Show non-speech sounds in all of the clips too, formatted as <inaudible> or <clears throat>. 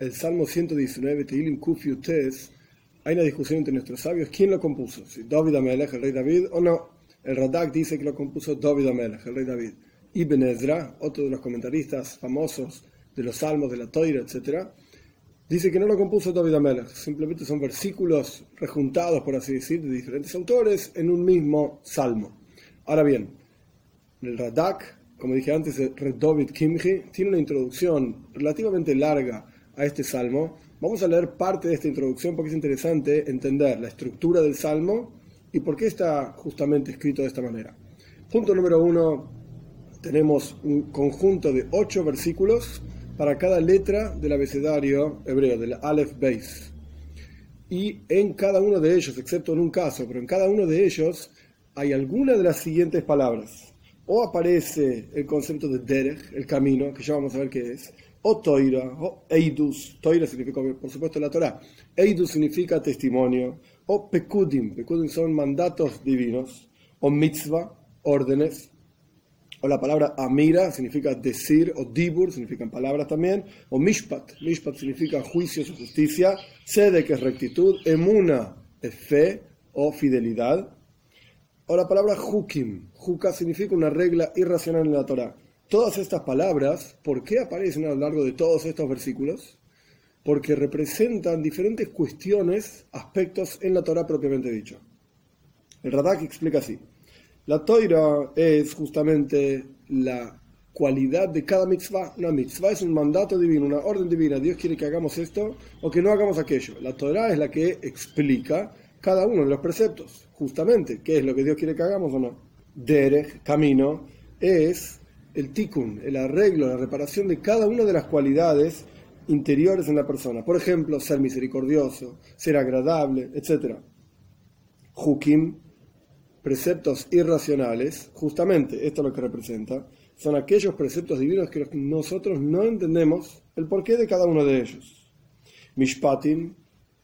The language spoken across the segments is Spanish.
el Salmo 119, Teilim Kufi Utes, hay una discusión entre nuestros sabios quién lo compuso, si David Amelech, el rey David, o no. El Radak dice que lo compuso David Amelech, el rey David. Ibn Ezra, otro de los comentaristas famosos de los salmos, de la Toira, etc., dice que no lo compuso David Amelech, simplemente son versículos rejuntados, por así decir, de diferentes autores en un mismo salmo. Ahora bien, el Radak, como dije antes, el David Kimchi, tiene una introducción relativamente larga a este salmo. Vamos a leer parte de esta introducción porque es interesante entender la estructura del salmo y por qué está justamente escrito de esta manera. Punto número uno, tenemos un conjunto de ocho versículos para cada letra del abecedario hebreo, del Aleph Beis. Y en cada uno de ellos, excepto en un caso, pero en cada uno de ellos hay alguna de las siguientes palabras. O aparece el concepto de Derech, el camino, que ya vamos a ver qué es, o Toira, o Eidus, Toira significa por supuesto la Torah, Eidus significa testimonio, o Pekudim, Pekudim son mandatos divinos, o Mitzvah, órdenes, o la palabra amira significa decir, o dibur significan palabras también, o mishpat, mishpat significa juicio o justicia, sede que es rectitud, emuna es fe o fidelidad, o la palabra hukim, huka significa una regla irracional en la Torah. Todas estas palabras, ¿por qué aparecen a lo largo de todos estos versículos? Porque representan diferentes cuestiones, aspectos en la Torah propiamente dicho. El Radak explica así. La toira es justamente la cualidad de cada mitzvah. Una mitzvah es un mandato divino, una orden divina. Dios quiere que hagamos esto o que no hagamos aquello. La Torah es la que explica cada uno de los preceptos, justamente, qué es lo que Dios quiere que hagamos o no. Derech, camino, es el tikkun, el arreglo, la reparación de cada una de las cualidades interiores en la persona. Por ejemplo, ser misericordioso, ser agradable, etc. Hukim preceptos irracionales, justamente esto es lo que representa, son aquellos preceptos divinos que nosotros no entendemos el porqué de cada uno de ellos. Mishpatim,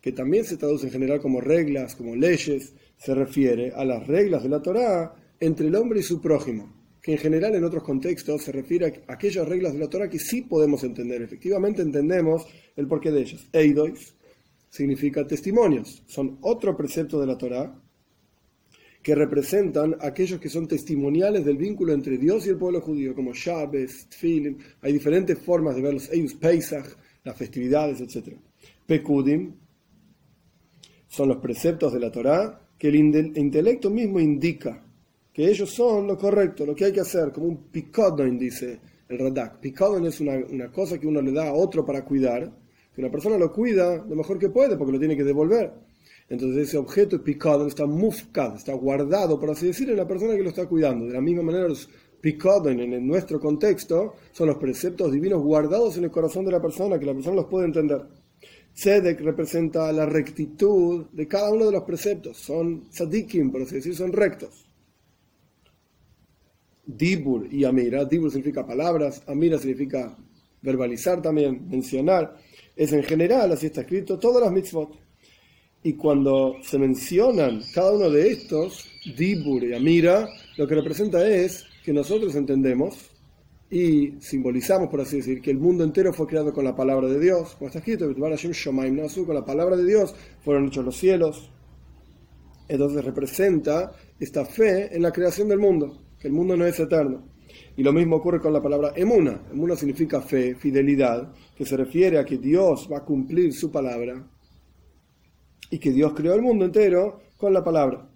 que también se traduce en general como reglas, como leyes, se refiere a las reglas de la Torá entre el hombre y su prójimo, que en general en otros contextos se refiere a aquellas reglas de la Torá que sí podemos entender, efectivamente entendemos el porqué de ellas. Eidois significa testimonios, son otro precepto de la Torá que representan aquellos que son testimoniales del vínculo entre Dios y el pueblo judío, como Shabbos, Tfilim, hay diferentes formas de verlos, Eius Pesach, las festividades, etc. Pekudim son los preceptos de la Torá que el intelecto mismo indica que ellos son lo correcto, lo que hay que hacer, como un picodon, dice el Radak. Picodon es una, una cosa que uno le da a otro para cuidar, que una persona lo cuida lo mejor que puede porque lo tiene que devolver. Entonces ese objeto picado está mufkad, está guardado, por así decir, en la persona que lo está cuidando. De la misma manera, los picado en, nuestro contexto son los preceptos divinos guardados en el corazón de la persona, que la persona los puede entender. Tzedek representa la rectitud de cada uno de los preceptos. Son tzadikim, por así decir, son rectos. Dibur y Amira. Dibur significa palabras, Amira significa verbalizar también, mencionar. Es en general, así está escrito, todas las mitzvot. Y cuando se mencionan cada uno de estos, Dibur y Amira, lo que representa es que nosotros entendemos y simbolizamos, por así decir, que el mundo entero fue creado con la palabra de Dios. Como está escrito, con la palabra de Dios fueron hechos los cielos. Entonces representa esta fe en la creación del mundo, el mundo no es eterno. Y lo mismo ocurre con la palabra emuna. Emuna significa fe, fidelidad, que se refiere a que Dios va a cumplir su palabra y que Dios creó el mundo entero con la palabra.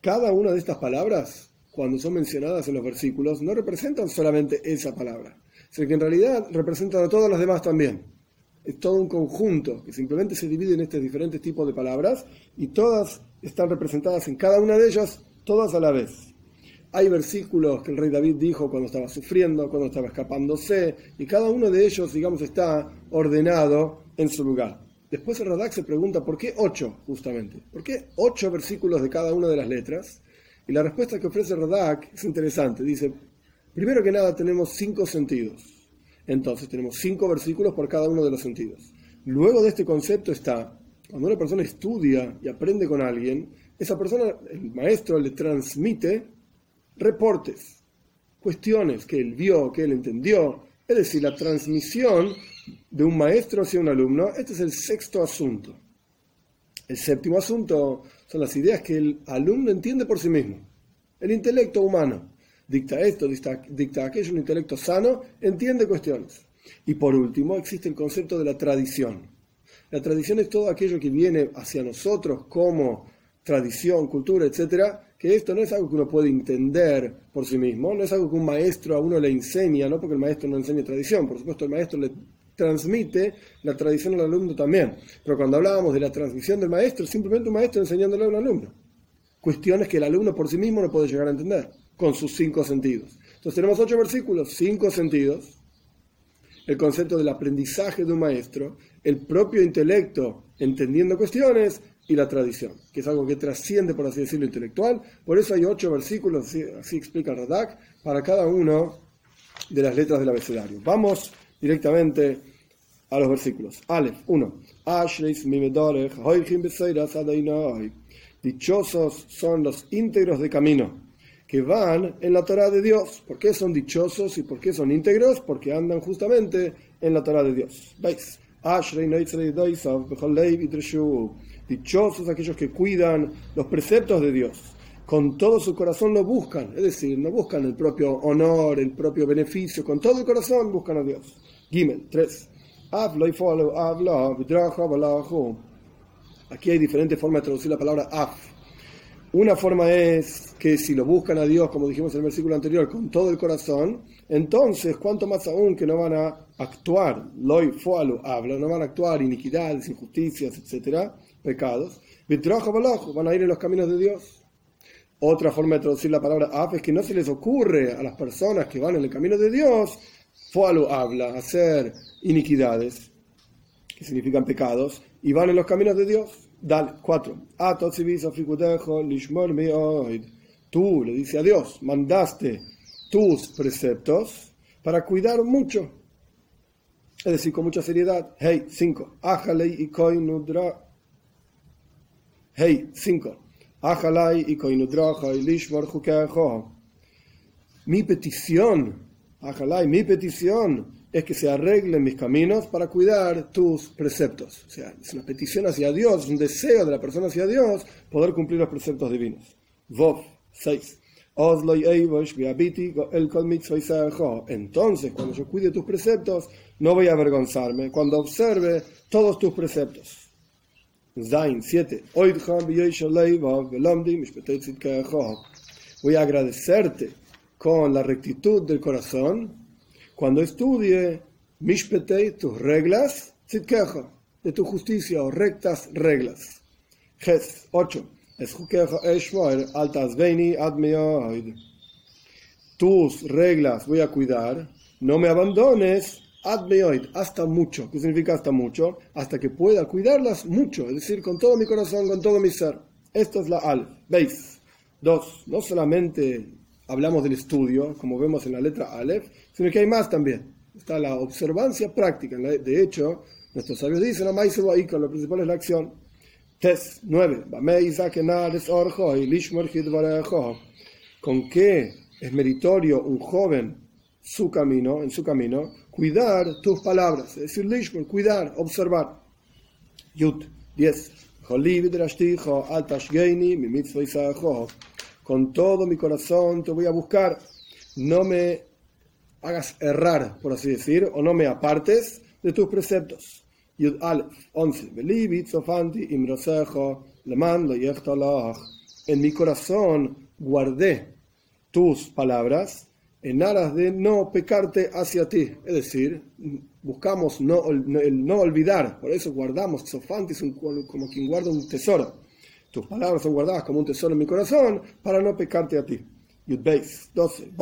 Cada una de estas palabras, cuando son mencionadas en los versículos, no representan solamente esa palabra, sino que en realidad representan a todas las demás también. Es todo un conjunto que simplemente se divide en estos diferentes tipos de palabras y todas están representadas en cada una de ellas, todas a la vez. Hay versículos que el rey David dijo cuando estaba sufriendo, cuando estaba escapándose, y cada uno de ellos, digamos, está ordenado en su lugar. Después el Radak se pregunta por qué ocho, justamente. ¿Por qué ocho versículos de cada una de las letras? Y la respuesta que ofrece Radak es interesante. Dice, primero que nada tenemos cinco sentidos. Entonces tenemos cinco versículos por cada uno de los sentidos. Luego de este concepto está, cuando una persona estudia y aprende con alguien, esa persona, el maestro, le transmite reportes, cuestiones que él vio, que él entendió. Es decir, la transmisión de un maestro hacia un alumno, este es el sexto asunto. El séptimo asunto son las ideas que el alumno entiende por sí mismo. El intelecto humano dicta esto, dicta, aquello, un intelecto sano entiende cuestiones. Y por último existe el concepto de la tradición. La tradición es todo aquello que viene hacia nosotros como tradición, cultura, etcétera, que esto no es algo que uno puede entender por sí mismo, no es algo que un maestro a uno le enseña, no porque el maestro no enseña tradición, por supuesto el maestro le transmite la tradición al alumno también, pero cuando hablábamos de la transmisión del maestro, simplemente un maestro enseñándole a un alumno, cuestiones que el alumno por sí mismo no puede llegar a entender, con sus cinco sentidos. Entonces tenemos ocho versículos, cinco sentidos, el concepto del aprendizaje de un maestro, el propio intelecto entendiendo cuestiones y la tradición, que es algo que trasciende, por así decirlo, intelectual. Por eso hay ocho versículos, así, explica Radak, para cada uno de las letras del abecedario. Vamos directamente a los versículos. Aleph 1. Dichosos son los íntegros de camino que van en la Torah de Dios. ¿Por qué son dichosos y por qué son íntegros? Porque andan justamente en la Torah de Dios. ¿Veis? Dichosos aquellos que cuidan los preceptos de Dios. Con todo su corazón lo buscan. Es decir, no buscan el propio honor, el propio beneficio. Con todo el corazón buscan a Dios. Gimel 3. Aquí hay diferentes formas de traducir la palabra af. Una forma es que si lo buscan a Dios, como dijimos en el versículo anterior, con todo el corazón, entonces, cuanto más aún que no van a actuar, loy fualu habla, no van a actuar iniquidades, injusticias, etcétera, pecados, van a ir en los caminos de Dios. Otra forma de traducir la palabra af es que no se les ocurre a las personas que van en el camino de Dios, Fualo habla, hacer iniquidades, que significan pecados, y van en los caminos de Dios. Dale, 4. Tú, le dice a Dios, mandaste tus preceptos para cuidar mucho. Es decir, con mucha seriedad. Hey, 5. Hey, cinco. y Mi petición, ajalay, mi petición es que se arreglen mis caminos para cuidar tus preceptos. O sea, es una petición hacia Dios, un deseo de la persona hacia Dios poder cumplir los preceptos divinos. Vov 6. Entonces, cuando yo cuide tus preceptos, no voy a avergonzarme cuando observe todos tus preceptos. Zain 7. Voy a agradecerte con la rectitud del corazón cuando estudie Mishpetei, tus reglas, de tu justicia o rectas reglas. Ges 8. Tus reglas voy a cuidar, no me abandones admeoid, hasta mucho. ¿Qué significa hasta mucho? Hasta que pueda cuidarlas mucho, es decir, con todo mi corazón, con todo mi ser. Esto es la al. ¿Veis? Dos, no solamente hablamos del estudio, como vemos en la letra Aleph, sino que hay más también. Está la observancia práctica. De hecho, nuestros sabios dicen, lo principal es la acción. Test 9. ¿Con qué es meritorio un joven su camino, en su camino? Cuidar tus palabras. Es decir, lishmor, cuidar, observar. Yut 10. Con todo mi corazón te voy a buscar. No me hagas errar, por así decir, o no me apartes de tus preceptos. Yud Aleph 11. En mi corazón guardé tus palabras en aras de no pecarte hacia ti. Es decir, buscamos no, el no olvidar, por eso guardamos, Sofanti como quien guarda un tesoro. Tus palabras son guardadas como un tesoro en mi corazón para no pecarte a ti. Yudbeis 12.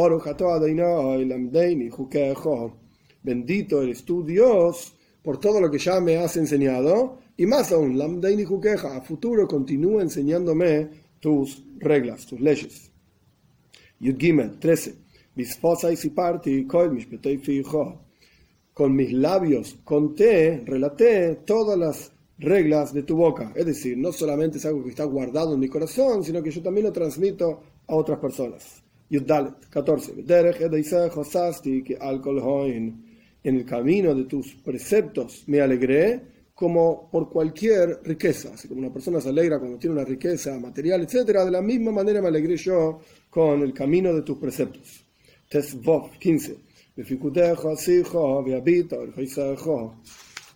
Bendito eres tú, Dios, por todo lo que ya me has enseñado. Y más aún, Lamdeini Jukeja, a futuro continúa enseñándome tus reglas, tus leyes. Yudgimel 13. Con mis labios conté, relaté todas las reglas de tu boca. Es decir, no solamente es algo que está guardado en mi corazón, sino que yo también lo transmito a otras personas. Yudalet 14. en el camino de tus preceptos me alegré como por cualquier riqueza. Así como una persona se alegra cuando tiene una riqueza material, etc. De la misma manera me alegré yo con el camino de tus preceptos. Tesvov 15.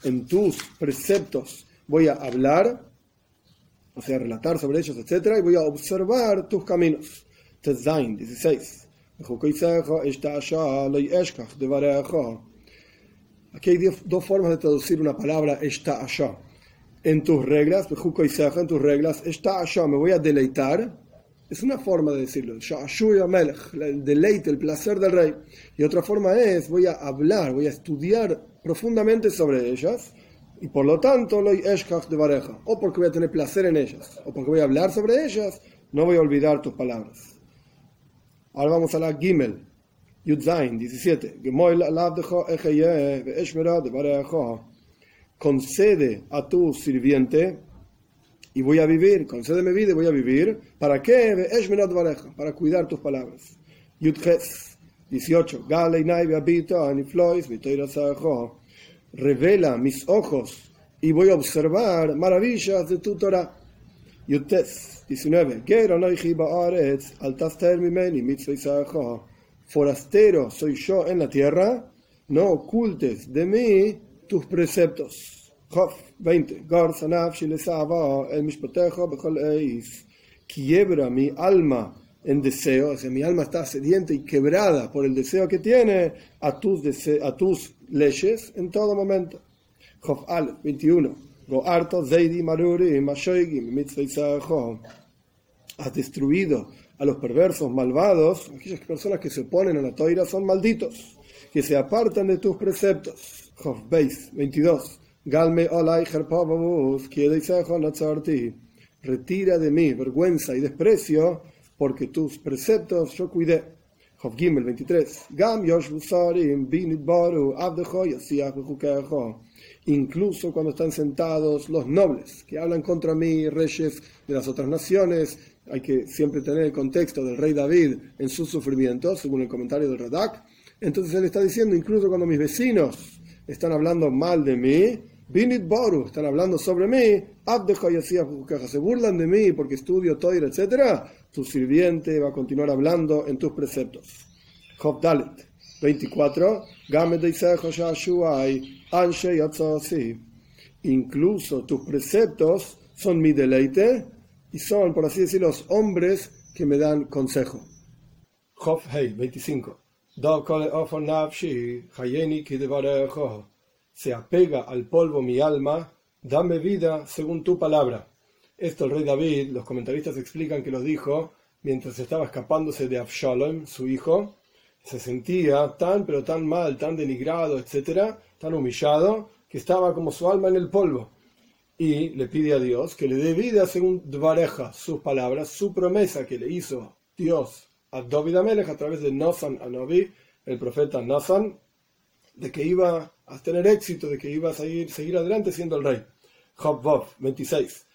En tus preceptos voy a hablar, o sea, relatar sobre ellos, etc. Y voy a observar tus caminos. Tezain 16. Aquí hay dos formas de traducir una palabra está allá. En tus reglas, en tus reglas, está allá, me voy a deleitar. Es una forma de decirlo, el deleite, el placer del rey. Y otra forma es, voy a hablar, voy a estudiar profundamente sobre ellas. Y por lo tanto, loy de bareja. O porque voy a tener placer en ellas, o porque voy a hablar sobre ellas, no voy a olvidar tus palabras. Ahora vamos a la Gimel. Yudzain 17. Concede a tu sirviente y voy a vivir, concédeme vida y voy a vivir. ¿Para qué? Para cuidar tus palabras. Yudches 18. Revela mis ojos y voy a observar maravillas de tu Torah. Yudtes 19. Altaster mimeni mitzvah forastero soy yo en la tierra, no ocultes de mí tus preceptos. 20. Quiebra mi alma en deseo, o sea, mi alma está sedienta y quebrada por el deseo que tiene a tus, a tus leyes en todo momento. 21. Has destruido a los perversos, malvados, aquellas personas que se oponen a la toira son malditos, que se apartan de tus preceptos. Job 22. Galme Retira de mí vergüenza y desprecio, porque tus preceptos yo cuidé. Gimel 23. Gam Incluso cuando están sentados los nobles que hablan contra mí, reyes de las otras naciones, hay que siempre tener el contexto del rey David en sus sufrimientos, según el comentario del Radak. Entonces él está diciendo, incluso cuando mis vecinos están hablando mal de mí, Binit Boru, están hablando sobre mí, se burlan de mí porque estudio Toir, etc., tu sirviente va a continuar hablando en tus preceptos. Job Dalet 24, Incluso tus preceptos son mi deleite y son, por así decirlo, los hombres que me dan consejo. Job Hei 25. Se apega al polvo mi alma, dame vida según tu palabra. Esto el rey David, los comentaristas explican que lo dijo mientras estaba escapándose de Absalom, su hijo, se sentía tan pero tan mal, tan denigrado, etcétera, tan humillado, que estaba como su alma en el polvo y le pide a Dios que le dé vida según Dvareja, sus palabras, su promesa que le hizo Dios a David Amelech a través de Nathan Anobi, el profeta Nathan, de que iba a tener éxito, de que iba a seguir, seguir adelante siendo el rey. Job 26.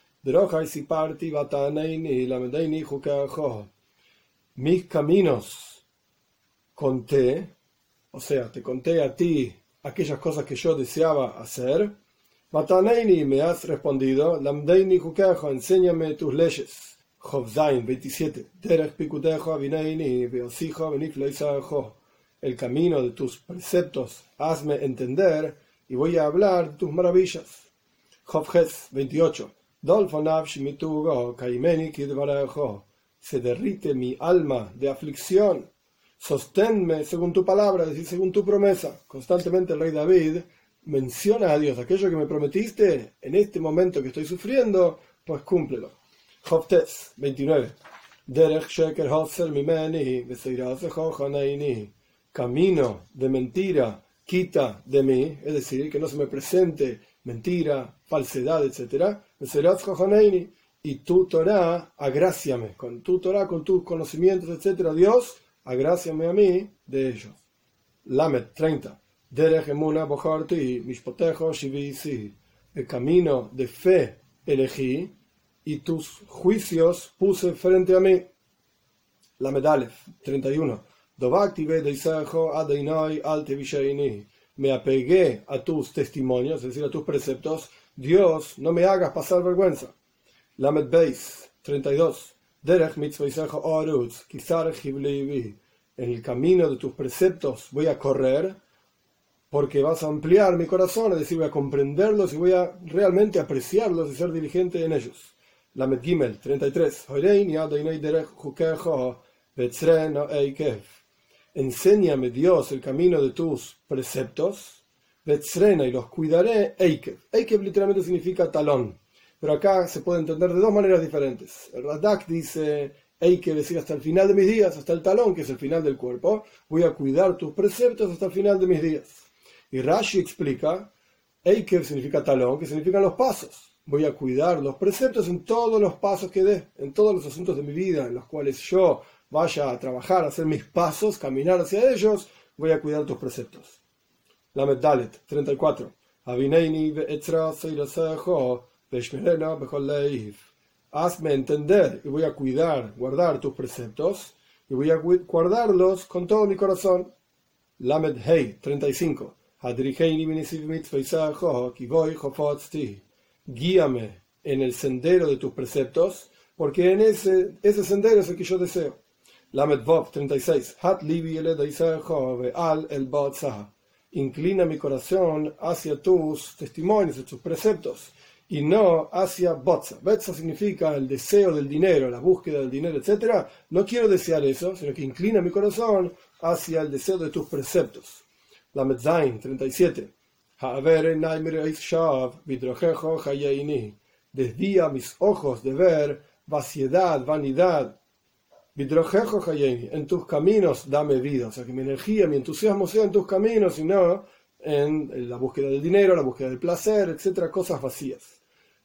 Mis caminos conté, o sea, te conté a ti aquellas cosas que yo deseaba hacer, Mataneini, me has respondido, Lamdeini Jukejo, enséñame tus leyes. Jobzain 27. El camino de tus preceptos, hazme entender y voy a hablar de tus maravillas. Jobjes 28. Dolfonav Shimitugo, Kaimeni Kidvarajo. Se derrite mi alma de aflicción. Sosténme según tu palabra, es decir, según tu promesa. Constantemente el rey David menciona a Dios, aquello que me prometiste en este momento que estoy sufriendo, pues cúmplelo. Jobtes 29. Camino de mentira, quita de mí, es decir, que no se me presente mentira, falsedad, etc. Y tu Torah, agráciame, con tu Torah, con tus conocimientos, etc. Dios, agráciame a mí de ellos. Lamet 30. Derech Emuna y Mishpotejo Shivisi. El camino de fe elegí y tus juicios puse frente a mí. La Medalef 31. Me apegué a tus testimonios, es decir, a tus preceptos, Dios, no me hagas pasar vergüenza. Lamed Beis 32. Derech en el camino de tus preceptos voy a correr porque vas a ampliar mi corazón, es decir, voy a comprenderlos y voy a realmente apreciarlos y ser diligente en ellos. Lamed Gimel 33. Enséñame Dios el camino de tus preceptos, y los cuidaré, Eikev. Eikev literalmente significa talón, pero acá se puede entender de dos maneras diferentes. El Radak dice Eikev, decir hasta el final de mis días, hasta el talón, que es el final del cuerpo, voy a cuidar tus preceptos hasta el final de mis días. Y Rashi explica, Eikev significa talón, que significan los pasos. Voy a cuidar los preceptos en todos los pasos que dé, en todos los asuntos de mi vida, en los cuales yo vaya a trabajar, a hacer mis pasos, caminar hacia ellos, voy a cuidar tus preceptos. La Dalet 34. Hazme entender y voy a cuidar, guardar tus preceptos y voy a guardarlos con todo mi corazón. Lamed Hei 35. Guíame en el sendero de tus preceptos, porque en ese, ese sendero es el que yo deseo. Lamed Vov 36. Hat al el Inclina mi corazón hacia tus testimonios, hacia tus preceptos, y no hacia Botza. Botza significa el deseo del dinero, la búsqueda del dinero, etc. No quiero desear eso, sino que inclina mi corazón hacia el deseo de tus preceptos. Lamed Zain 37. Desvía mis ojos de ver vaciedad, vanidad, en tus caminos dame vida, o sea, que mi energía, mi entusiasmo sea en tus caminos y no en la búsqueda del dinero, la búsqueda del placer, etcétera, cosas vacías.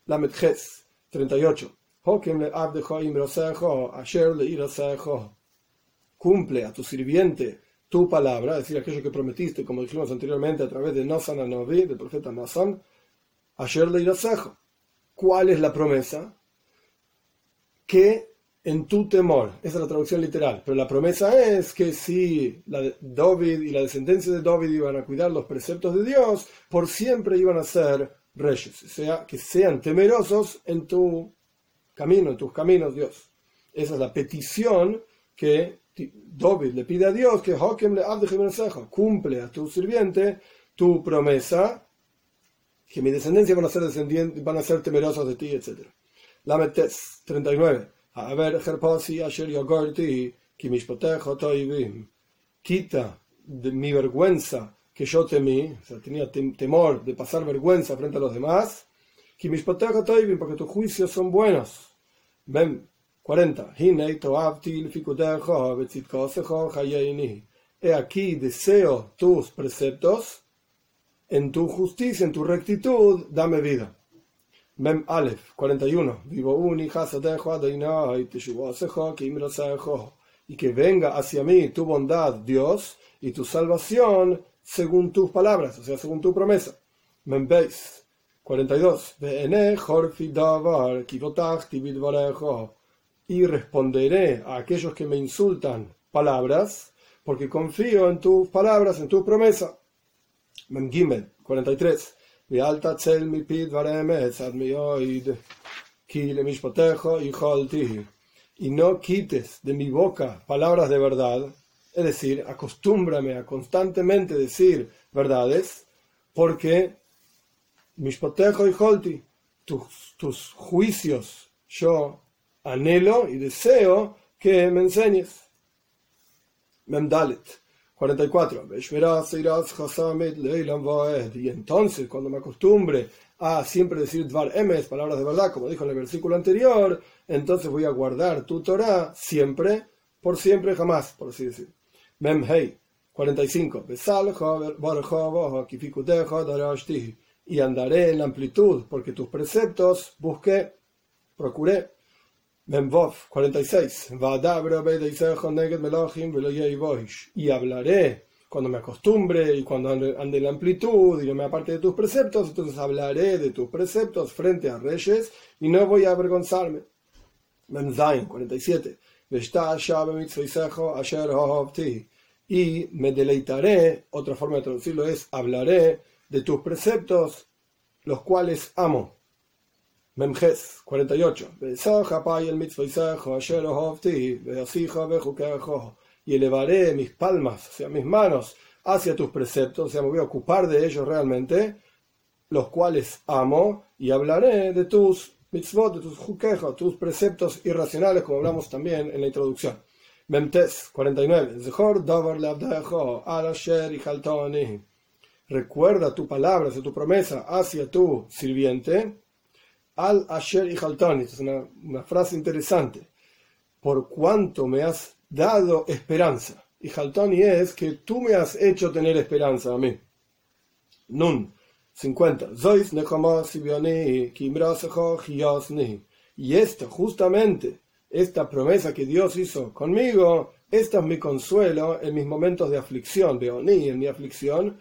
La Metjes 38. Cumple a tu sirviente tu palabra, es decir, aquello que prometiste, como dijimos anteriormente a través de Nosan Anovi, del profeta Nosan, ayer le ¿Cuál es la promesa? Que en tu temor. Esa es la traducción literal. Pero la promesa es que si la David y la descendencia de David iban a cuidar los preceptos de Dios, por siempre iban a ser reyes. O sea, que sean temerosos en tu camino, en tus caminos, Dios. Esa es la petición que David le pide a Dios, que le cumple a tu sirviente tu promesa, que mi descendencia van a ser descendientes, van a ser temerosos de ti, etc. La Metes 39. Quita de mi vergüenza que yo temí, o sea, tenía temor de pasar vergüenza frente a los demás, porque tus juicios son buenos. Ven, 40. He aquí deseo tus preceptos, en tu justicia, en tu rectitud, dame vida. Mem Aleph 41. Vivo y que venga hacia mí tu bondad, Dios, y tu salvación según tus palabras, o sea, según tu promesa. Mem Beis 42. Y responderé a aquellos que me insultan palabras, porque confío en tus palabras, en tu promesa. Mem Gimel 43. Y no quites de mi boca palabras de verdad, es decir, acostúmbrame a constantemente decir verdades, porque mishpotejo y holti, tus, tus juicios yo anhelo y deseo que me enseñes. Memdalet. 44. Y entonces, cuando me acostumbre a siempre decir Dvar Emes, palabras de verdad, como dijo en el versículo anterior, entonces voy a guardar tu Torah siempre, por siempre, jamás, por así decir. Memhei 45. Y andaré en la amplitud, porque tus preceptos busqué, procuré. Memvov 46. Y hablaré cuando me acostumbre y cuando ande, en la amplitud y no me aparte de tus preceptos, entonces hablaré de tus preceptos frente a reyes y no voy a avergonzarme. Memzain 47. y me deleitaré, otra forma de traducirlo es hablaré de tus preceptos, los cuales amo. Memjes 48. Y elevaré mis palmas, o sea, mis manos, hacia tus preceptos, o sea, me voy a ocupar de ellos realmente, los cuales amo, y hablaré de tus mitzvot, de tus juquejos, tus preceptos irracionales, como hablamos también en la introducción. Memtes 49. Recuerda tu palabra, tu promesa hacia tu sirviente. Al Asher y Es una, frase interesante. Por cuanto me has dado esperanza. Y Haltoni es que tú me has hecho tener esperanza a mí. Nun 50. Y esto, justamente, esta promesa que Dios hizo conmigo, esta es mi consuelo en mis momentos de aflicción, de en mi aflicción.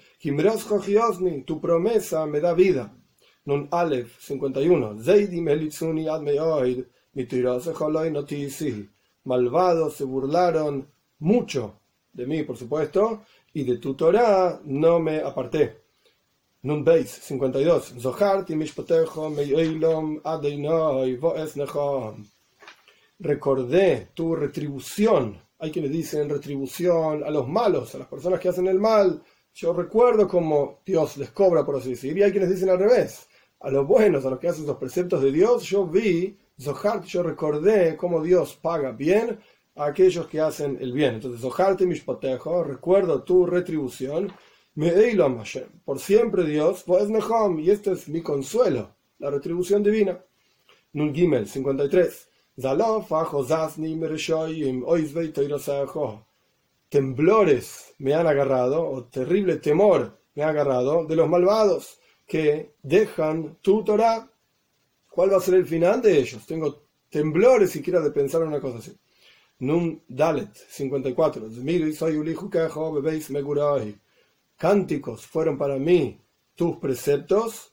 Tu promesa me da vida. Nun Aleph 51. Malvados se burlaron mucho de mí, por supuesto, y de tu Torah no me aparté. Nun Beis 52. Zoharti mishpotejo meilom adeinoi voes recordé tu retribución. Hay quienes dicen retribución a los malos, a las personas que hacen el mal. Yo recuerdo como Dios les cobra, por así decir. Y hay quienes dicen al revés. A los buenos, a los que hacen los preceptos de Dios, yo vi, yo recordé cómo Dios paga bien a aquellos que hacen el bien. Entonces, Zohart y Mishpotejo, recuerdo tu retribución. Me Por siempre Dios, pues Nehom, y este es mi consuelo, la retribución divina. Nun Gimel 53. Temblores me han agarrado, o terrible temor me ha agarrado de los malvados que dejan tu Torah. ¿Cuál va a ser el final de ellos? Tengo temblores siquiera de pensar en una cosa así. Nun Dalet 54. Cánticos fueron para mí tus preceptos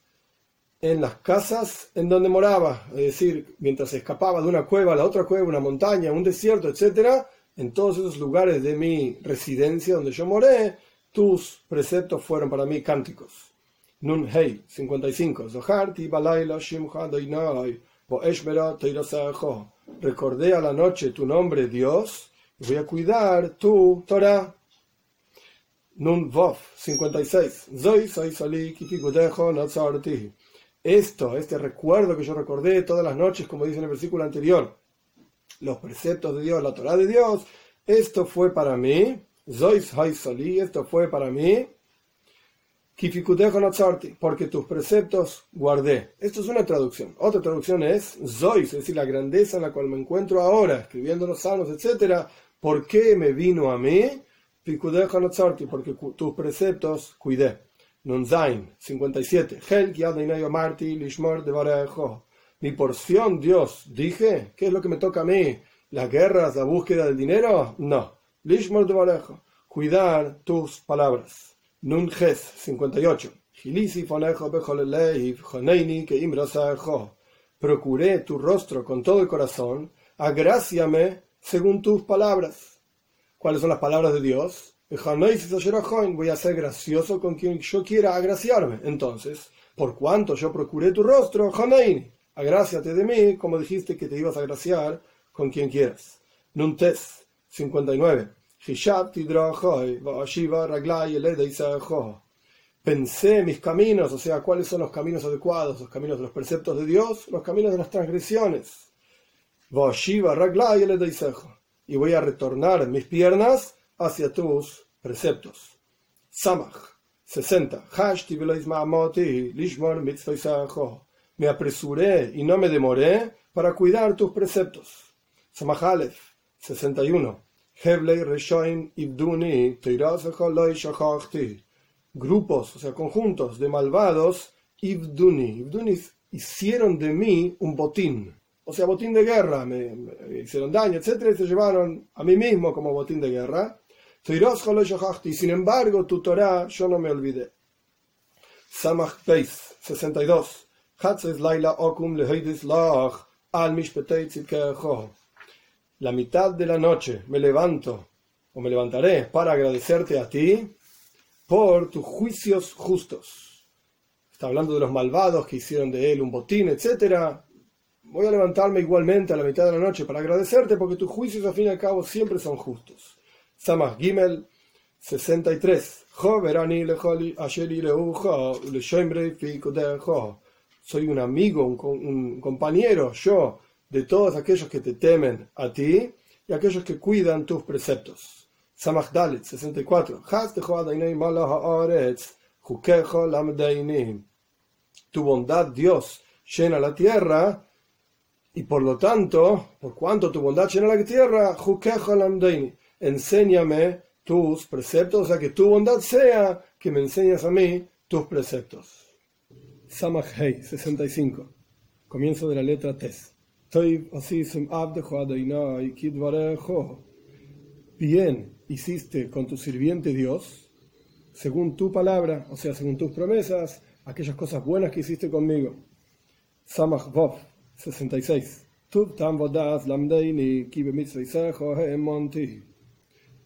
en las casas en donde moraba, es decir, mientras escapaba de una cueva a la otra cueva, una montaña, un desierto, etc., en todos esos lugares de mi residencia donde yo moré, tus preceptos fueron para mí cánticos. Nun Hei 55. Recordé a la noche tu nombre, Dios, y voy a cuidar tu Torah. Nun Vov 56. Zoy soy sali esto, este recuerdo que yo recordé todas las noches, como dice en el versículo anterior, los preceptos de Dios, la Torah de Dios, esto fue para mí, Zois esto fue para mí, porque tus preceptos guardé. Esto es una traducción. Otra traducción es Zois, es decir, la grandeza en la cual me encuentro ahora, escribiendo los salmos, etc. ¿Por qué me vino a mí? Porque tus preceptos cuidé. Nunzain 57. Mi porción, Dios, dije, ¿qué es lo que me toca a mí? ¿Las guerras, la búsqueda del dinero? No. Lishmor. Cuidar tus palabras. Nunjes 58. Procuré tu rostro con todo el corazón, agráciame según tus palabras. ¿Cuáles son las palabras de Dios? voy a ser gracioso con quien yo quiera agraciarme. Entonces, por cuanto yo procuré tu rostro, agráciate de mí, como dijiste que te ibas a agraciar con quien quieras. Nuntes 59. Pensé mis caminos, o sea, cuáles son los caminos adecuados, los caminos de los preceptos de Dios, los caminos de las transgresiones. Y voy a retornar mis piernas hacia tus preceptos. Samach 60. Me apresuré y no me demoré para cuidar tus preceptos. Samach Aleph 61. Grupos, o sea, conjuntos de malvados, Ibduni. Ibduni hicieron de mí un botín. O sea, botín de guerra. Me, hicieron daño, etc. Y se llevaron a mí mismo como botín de guerra. Y sin embargo, tu Torah yo no me olvidé. Samach Beis 62. La mitad de la noche me levanto o me levantaré para agradecerte a ti por tus juicios justos. Está hablando de los malvados que hicieron de él un botín, etc. Voy a levantarme igualmente a la mitad de la noche para agradecerte porque tus juicios al fin y al cabo siempre son justos. Samach Gimel 63. Soy un amigo, un, un compañero, yo, de todos aquellos que te temen a ti y aquellos que cuidan tus preceptos. Samach Dalit 64. Tu bondad, Dios, llena la tierra y por lo tanto, por cuanto tu bondad llena la tierra, enséñame tus preceptos, o sea, que tu bondad sea que me enseñas a mí tus preceptos. Samach Hei 65. Comienzo de la letra Tes. Bien hiciste con tu sirviente Dios, según tu palabra, o sea, según tus promesas, aquellas cosas buenas que hiciste conmigo. Samach Vov 66.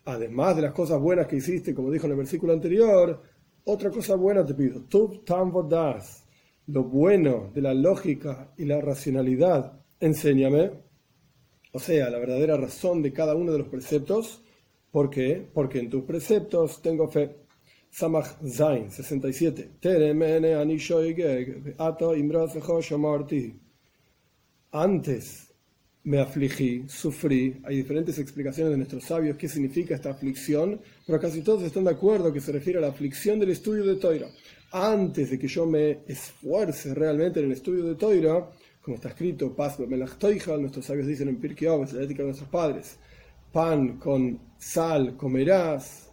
Además de las cosas buenas que hiciste, como dijo en el versículo anterior, otra cosa buena te pido. Lo bueno de la lógica y la racionalidad enséñame, o sea, la verdadera razón de cada uno de los preceptos. ¿Por qué? Porque en tus preceptos tengo fe. Samach Zain 67. Antes me afligí, sufrí. Hay diferentes explicaciones de nuestros sabios qué significa esta aflicción, pero casi todos están de acuerdo que se refiere a la aflicción del estudio de Toira. Antes de que yo me esfuerce realmente en el estudio de Toira, como está escrito, Paz nuestros sabios dicen en Pirkei Avos, la ética de nuestros padres, pan con sal comerás,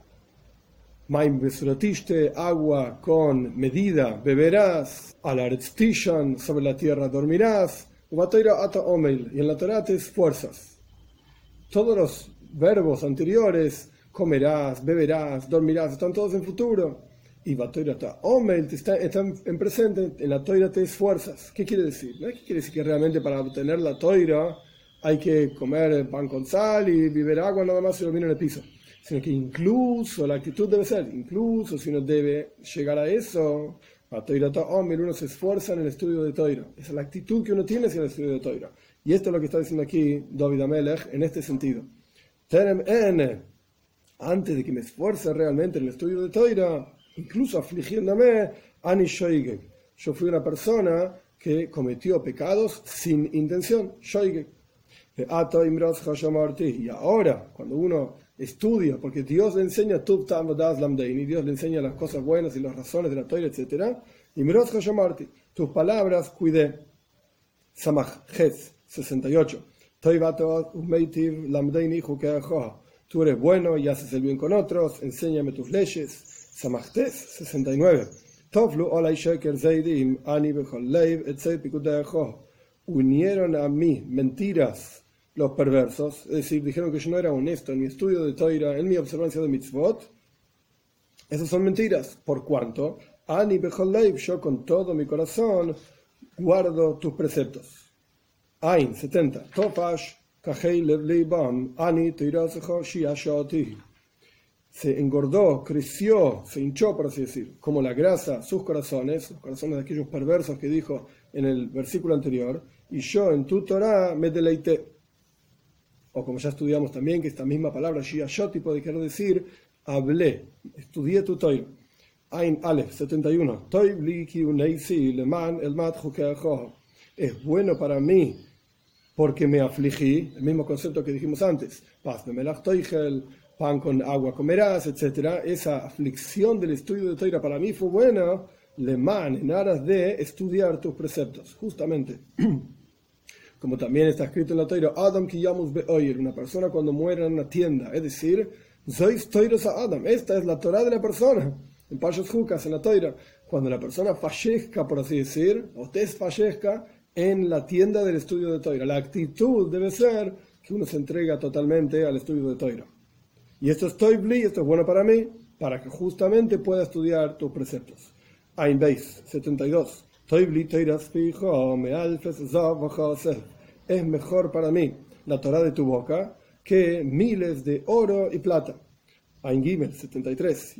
maim besuratiste, agua con medida beberás, alaretztishan, sobre la tierra dormirás, ata y en la Torah te esfuerzas. Todos los verbos anteriores, comerás, beberás, dormirás, están todos en futuro. Y Batoirata Omel está, están en presente, en la toira te esfuerzas. ¿Qué quiere decir? Que quiere decir que realmente para obtener la toira hay que comer pan con sal y beber agua nada más lo viene en el piso. Sino que incluso la actitud debe ser, incluso si uno debe llegar a eso, Batoirata Omel, uno se esfuerza en el estudio de toira. Esa es la actitud que uno tiene hacia el estudio de toira. Y esto es lo que está diciendo aquí David Amelech en este sentido. Terem N, antes de que me esfuerce realmente en el estudio de toira, incluso afligiéndome, Ani Yo fui una persona que cometió pecados sin intención. Y ahora, cuando uno estudia, porque Dios le enseña y Dios le enseña las cosas buenas y las razones de la Torah, etc. Y tus palabras cuidé. Samach 68. Tú eres bueno y haces el bien con otros, enséñame tus leyes. Samachtes 69. Tovlu olay sheker zeidim ani leiv Unieron a mí mentiras los perversos, es decir, dijeron que yo no era honesto en mi estudio de Toira, en mi observancia de mitzvot. Esas son mentiras. ¿Por cuanto? Ani leiv, yo con todo mi corazón guardo tus preceptos. Ain 70. Tofash ani se engordó, creció, se hinchó, por así decir, como la grasa, sus corazones, los corazones de aquellos perversos que dijo en el versículo anterior, y yo en tu Torah me deleité. O como ya estudiamos también, que esta misma palabra, Shiashoti, puede querer decir, hablé, estudié tu Torah. Ain Aleph 71. Es bueno para mí porque me afligí, el mismo concepto que dijimos antes. Paz Melach pan con agua comerás, etc. Esa aflicción del estudio de Torah para mí fue buena, le man, en aras de estudiar tus preceptos, justamente. <clears throat> Como también está escrito en la Torah, Adam Kiyamus Be'oyer, una persona cuando muere en una tienda, es decir, Zois a Adam, esta es la Torah de la persona. En Pashas Jukas, en la Torah, cuando la persona fallezca, por así decir, o desfallezca en la tienda del estudio de Torah. La actitud debe ser que uno se entrega totalmente al estudio de Torah. Y esto es Toibli, esto es bueno para mí, para que justamente pueda estudiar tus preceptos. Ain Beis 72. Toibli Es mejor para mí la Torah de tu boca que miles de oro y plata. Ein Gimel 73.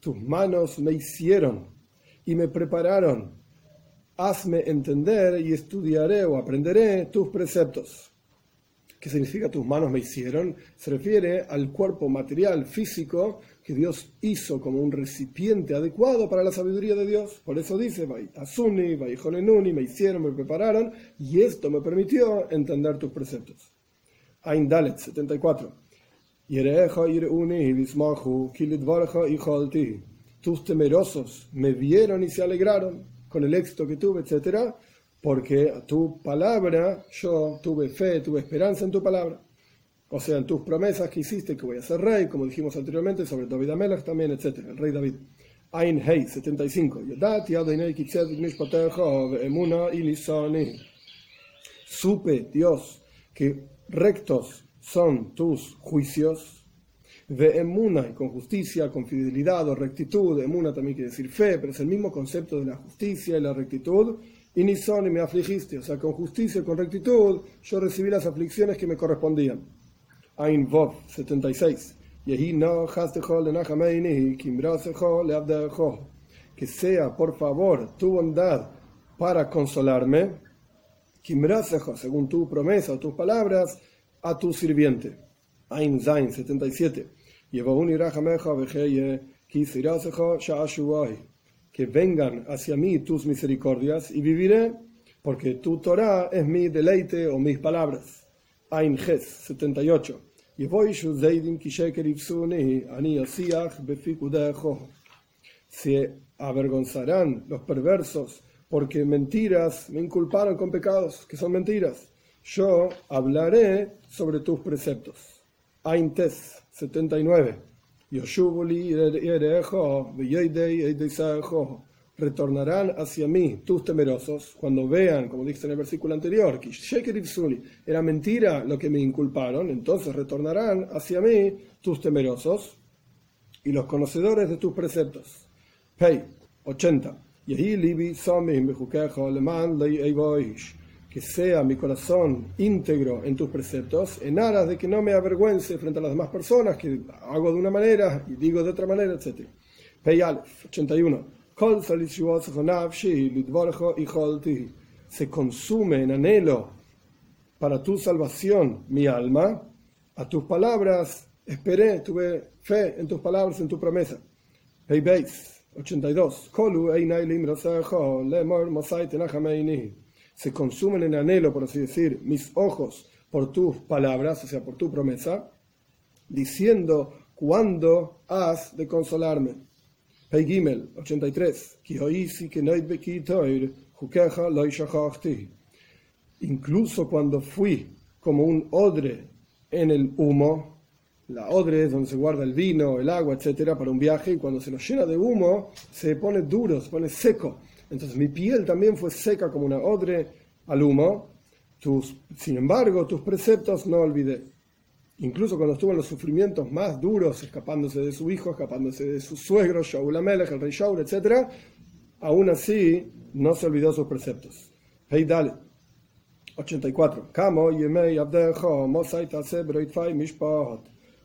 Tus manos me hicieron y me prepararon. Hazme entender y estudiaré o aprenderé tus preceptos. ¿Qué significa tus manos me hicieron? Se refiere al cuerpo material, físico, que Dios hizo como un recipiente adecuado para la sabiduría de Dios. Por eso dice, Asuni, me hicieron, me prepararon, y esto me permitió entender tus preceptos. Ain Dalet 74. Tus temerosos me vieron y se alegraron con el éxito que tuve, etc porque a tu palabra yo tuve fe, tuve esperanza en tu palabra. O sea, en tus promesas que hiciste que voy a ser rey, como dijimos anteriormente, sobre David Amelech también, etc. El rey David. Ein Hei 75. Supe, Dios, que rectos son tus juicios. De emuna, con justicia, con fidelidad o rectitud. Emuna también quiere decir fe, pero es el mismo concepto de la justicia y la rectitud y ni son y me afligiste. O sea, con justicia y con rectitud yo recibí las aflicciones que me correspondían. Ein Vov 76. Que sea, por favor, tu bondad para consolarme, según tu promesa o tus palabras, a tu sirviente. Ein Zain 77 que vengan hacia mí tus misericordias y viviré, porque tu Torah es mi deleite o mis palabras. Ges 78. Se avergonzarán los perversos porque mentiras me inculparon con pecados que son mentiras. Yo hablaré sobre tus preceptos. Ein Tes 79. Retornarán hacia mí tus temerosos cuando vean, como dice en el versículo anterior, que era mentira lo que me inculparon, entonces retornarán hacia mí tus temerosos y los conocedores de tus preceptos. Hey, 80 que sea mi corazón íntegro en tus preceptos, en aras de que no me avergüence frente a las demás personas, que hago de una manera y digo de otra manera, etc. Peyalef 81. Se consume en anhelo para tu salvación mi alma, a tus palabras esperé, tuve fe en tus palabras, en tu promesa. Hey 82 se consumen en anhelo, por así decir, mis ojos por tus palabras, o sea, por tu promesa, diciendo, ¿cuándo has de consolarme? Pei Gimel 83. Incluso cuando fui como un odre en el humo, la odre es donde se guarda el vino, el agua, etcétera, para un viaje, y cuando se lo llena de humo, se pone duro, se pone seco. Entonces mi piel también fue seca como una odre al humo. Tus, sin embargo, tus preceptos no olvidé. Incluso cuando estuvo en los sufrimientos más duros, escapándose de su hijo, escapándose de su suegro, Shaul Amelech, el rey Shaul, etc., aún así no se olvidó sus preceptos. Hey, dale. 84.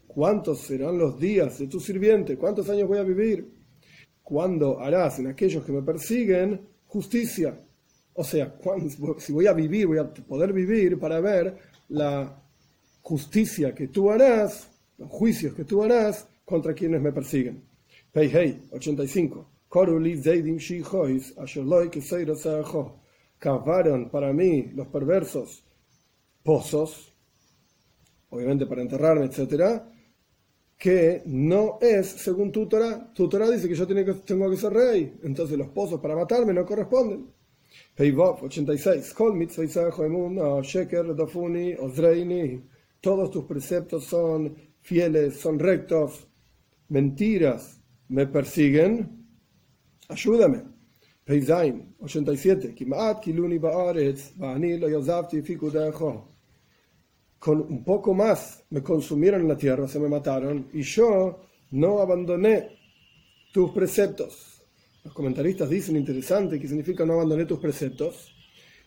¿Cuántos serán los días de tu sirviente? ¿Cuántos años voy a vivir? Cuando harás en aquellos que me persiguen justicia. O sea, si voy a vivir, voy a poder vivir para ver la justicia que tú harás, los juicios que tú harás contra quienes me persiguen. Hey, 85. Cavaron para mí los perversos pozos, obviamente para enterrarme, etcétera, que no es según tu Torah. Tu Torah dice que yo tengo que, ser rey, entonces los pozos para matarme no corresponden. 86. Todos tus preceptos son fieles, son rectos. Mentiras me persiguen. Ayúdame. 87 con un poco más me consumieron en la tierra, se me mataron, y yo no abandoné tus preceptos. Los comentaristas dicen interesante que significa no abandoné tus preceptos.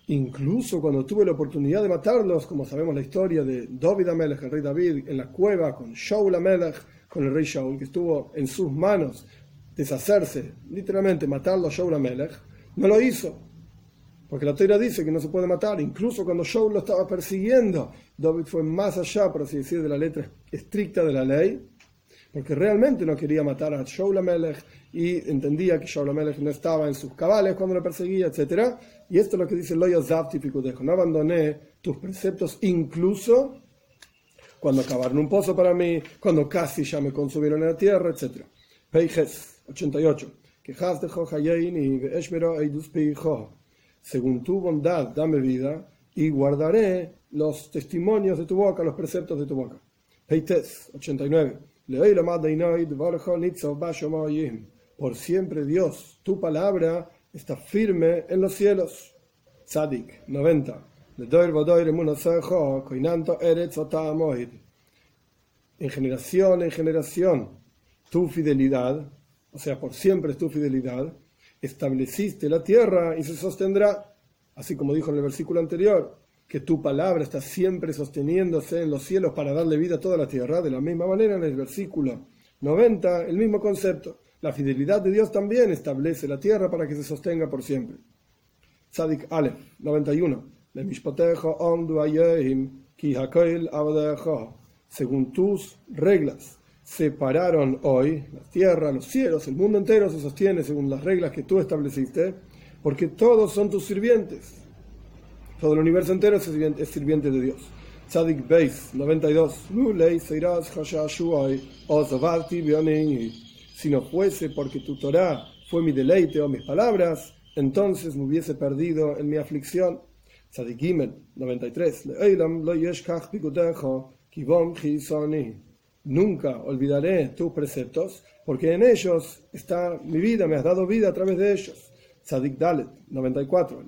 Incluso cuando tuve la oportunidad de matarlos, como sabemos la historia de David Amelech, el rey David, en la cueva con Shaul Amelech, con el rey Shaul, que estuvo en sus manos deshacerse, literalmente matarlo a Shaul Amelech, no lo hizo. Porque la teoría dice que no se puede matar, incluso cuando Shaul lo estaba persiguiendo. David fue más allá, por así decir, de la letra estricta de la ley, porque realmente no quería matar a Shaul Amelech y entendía que Shaul Amelech no estaba en sus cabales cuando lo perseguía, etc. Y esto es lo que dice Loya Zapti no abandoné tus preceptos incluso cuando acabaron un pozo para mí, cuando casi ya me consumieron en la tierra, etc. Peijes 88. Según tu bondad, dame vida y guardaré los testimonios de tu boca, los preceptos de tu boca. Peites 89. Por siempre Dios, tu palabra está firme en los cielos. Sadik 90. En generación en generación, tu fidelidad, o sea, por siempre tu fidelidad, estableciste la tierra y se sostendrá, así como dijo en el versículo anterior, que tu palabra está siempre sosteniéndose en los cielos para darle vida a toda la tierra, de la misma manera en el versículo 90, el mismo concepto. La fidelidad de Dios también establece la tierra para que se sostenga por siempre. Sadik Aleph 91. Según tus reglas, separaron hoy la tierra, los cielos, el mundo entero se sostiene según las reglas que tú estableciste, porque todos son tus sirvientes. Todo el universo entero es sirviente, de Dios. Tzadik Beis 92. Si no fuese porque tu Torah fue mi deleite o mis palabras, entonces me hubiese perdido en mi aflicción. Tzadik Gimel 93. Nunca olvidaré tus preceptos, porque en ellos está mi vida, me has dado vida a través de ellos. Tzadik Dalet 94.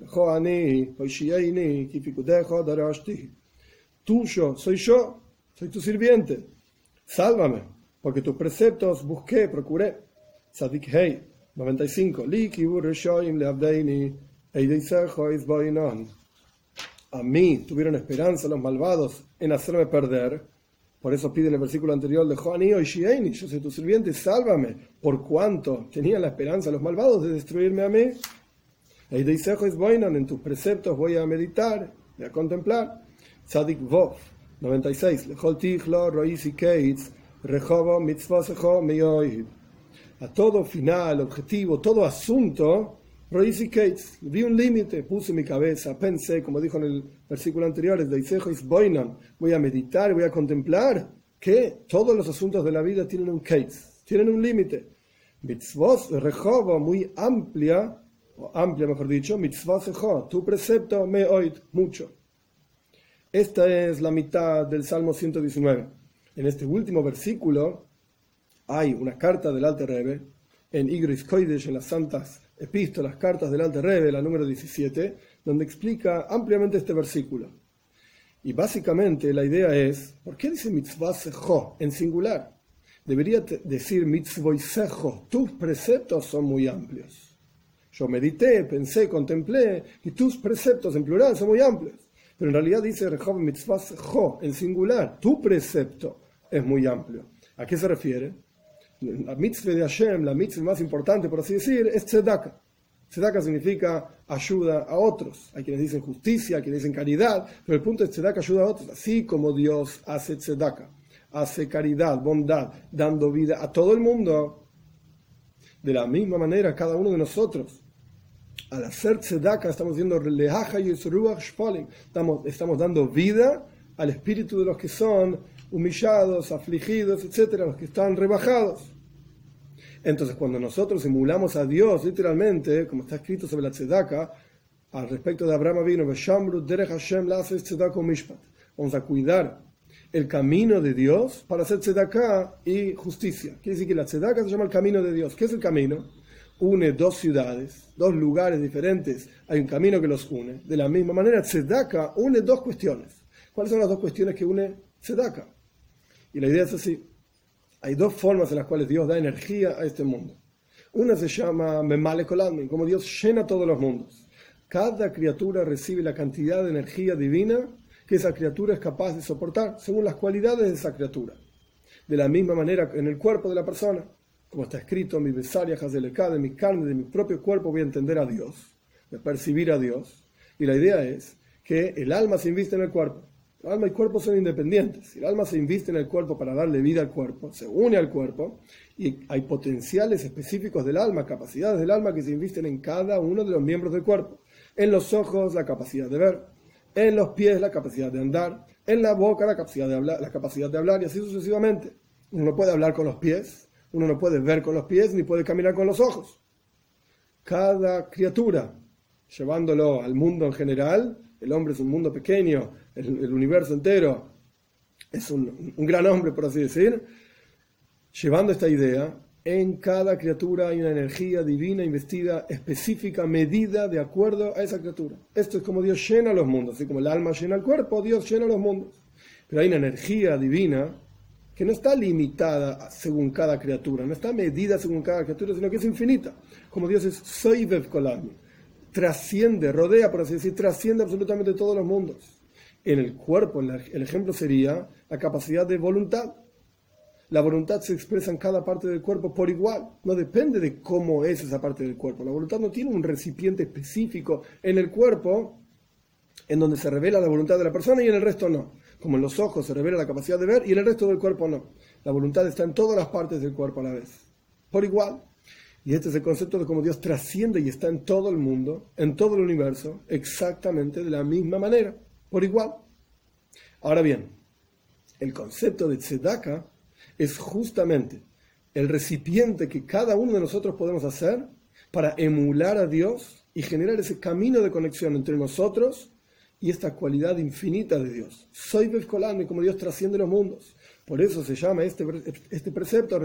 Tuyo soy yo, soy tu sirviente. Sálvame, porque tus preceptos busqué, procuré. Tzadik Hei 95. A mí tuvieron esperanza los malvados en hacerme perder por eso pide el versículo anterior de Joaní y yo soy tu sirviente, sálvame, por cuanto tenían la esperanza los malvados de destruirme a mí. En tus preceptos voy a meditar, voy a contemplar. Tzadik Vov, 96. A todo final, objetivo, todo asunto, vi un límite, puse mi cabeza, pensé, como dijo en el versículo anterior, voy a meditar, voy a contemplar que todos los asuntos de la vida tienen un case, tienen un límite. Mitzvot rejobo muy amplia, o amplia mejor dicho, mitzvot tu precepto me oid mucho. Esta es la mitad del Salmo 119. En este último versículo hay una carta del Alte Rebbe en Igris Koidesh, en las santas epístolas, cartas del Alte Rebbe, la número 17, donde explica ampliamente este versículo. Y básicamente la idea es, ¿por qué dice mitzvah en singular? Debería decir sejo, tus preceptos son muy amplios. Yo medité, pensé, contemplé, y tus preceptos en plural son muy amplios. Pero en realidad dice Rehov mitzvah en singular, tu precepto es muy amplio. ¿A qué se refiere? La mitzvah de Hashem, la mitzvah más importante, por así decir, es tzedakah. Tzedaka significa ayuda a otros. Hay quienes dicen justicia, hay quienes dicen caridad, pero el punto es tzedaka ayuda a otros. Así como Dios hace tzedaka, hace caridad, bondad, dando vida a todo el mundo, de la misma manera cada uno de nosotros. Al hacer tzedaka estamos diciendo estamos, estamos dando vida al espíritu de los que son humillados, afligidos, etcétera, los que están rebajados. Entonces, cuando nosotros emulamos a Dios, literalmente, como está escrito sobre la tzedaka, al respecto de Abraham vino, vamos a cuidar el camino de Dios para hacer tzedaka y justicia. Quiere decir que la tzedaka se llama el camino de Dios. ¿Qué es el camino? Une dos ciudades, dos lugares diferentes. Hay un camino que los une. De la misma manera, tzedaka une dos cuestiones. ¿Cuáles son las dos cuestiones que une tzedaka? Y la idea es así. Hay dos formas en las cuales Dios da energía a este mundo. Una se llama Memale como Dios llena todos los mundos. Cada criatura recibe la cantidad de energía divina que esa criatura es capaz de soportar, según las cualidades de esa criatura. De la misma manera en el cuerpo de la persona, como está escrito, mi besaria de mi carne, de mi propio cuerpo voy a entender a Dios, a percibir a Dios. Y la idea es que el alma se inviste en el cuerpo. El alma y el cuerpo son independientes. Si el alma se inviste en el cuerpo para darle vida al cuerpo, se une al cuerpo, y hay potenciales específicos del alma, capacidades del alma que se invisten en cada uno de los miembros del cuerpo. En los ojos, la capacidad de ver. En los pies, la capacidad de andar. En la boca, la capacidad de hablar, la capacidad de hablar y así sucesivamente. Uno no puede hablar con los pies, uno no puede ver con los pies, ni puede caminar con los ojos. Cada criatura, llevándolo al mundo en general, el hombre es un mundo pequeño, el, universo entero es un, gran hombre, por así decir, llevando esta idea, en cada criatura hay una energía divina investida, específica, medida de acuerdo a esa criatura. Esto es como Dios llena los mundos, así como el alma llena el cuerpo, Dios llena los mundos. Pero hay una energía divina que no está limitada según cada criatura, no está medida según cada criatura, sino que es infinita. Como Dios es Soivev Kolam, trasciende, rodea, por así decir, trasciende absolutamente todos los mundos. En el cuerpo, el ejemplo sería la capacidad de voluntad la voluntad se expresa en cada parte del cuerpo por igual. No depende de cómo es esa parte del cuerpo. La voluntad no tiene un recipiente específico en el cuerpo en donde se revela la voluntad de la persona y en el resto no. Como en los ojos se revela la capacidad de ver y en el resto del cuerpo no. La voluntad está en todas las partes del cuerpo a la vez. Por igual. Y este es el concepto de cómo Dios trasciende y está en todo el mundo, en todo el universo, exactamente de la misma manera, por igual. Ahora bien, el concepto de tzedaka es justamente el recipiente que cada uno de nosotros podemos hacer para emular a Dios y generar ese camino de conexión entre nosotros y esta cualidad infinita de Dios. Soy Befkolame, como Dios trasciende los mundos. Por eso se llama este, este precepto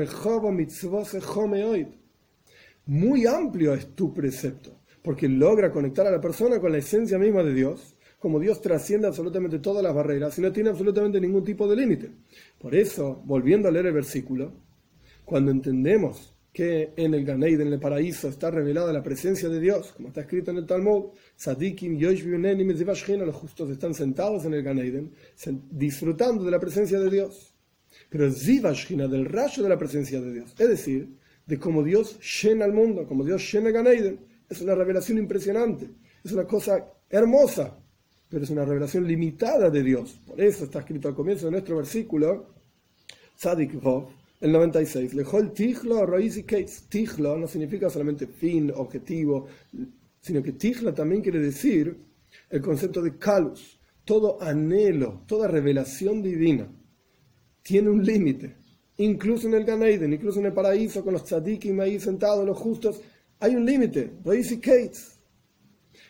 Muy amplio es tu precepto, porque logra conectar a la persona con la esencia misma de Dios como Dios trasciende absolutamente todas las barreras y no tiene absolutamente ningún tipo de límite. Por eso, volviendo a leer el versículo, cuando entendemos que en el Ganeid, en el paraíso, está revelada la presencia de Dios, como está escrito en el Talmud, Sadikim, los justos están sentados en el Ganeiden, disfrutando de la presencia de Dios. Pero Zivashina, del rayo de la presencia de Dios, es decir, de cómo Dios llena el mundo, como Dios llena el Ganeiden, es una revelación impresionante, es una cosa hermosa pero es una revelación limitada de Dios. Por eso está escrito al comienzo de nuestro versículo, Tzadik Vov, el 96, Lejol Tijlo, y Tijlo no significa solamente fin, objetivo, sino que Tijlo también quiere decir el concepto de Kalus, todo anhelo, toda revelación divina. Tiene un límite. Incluso en el Ganeiden, incluso en el paraíso, con los tzadikim ahí sentados, los justos, hay un límite, Roiz y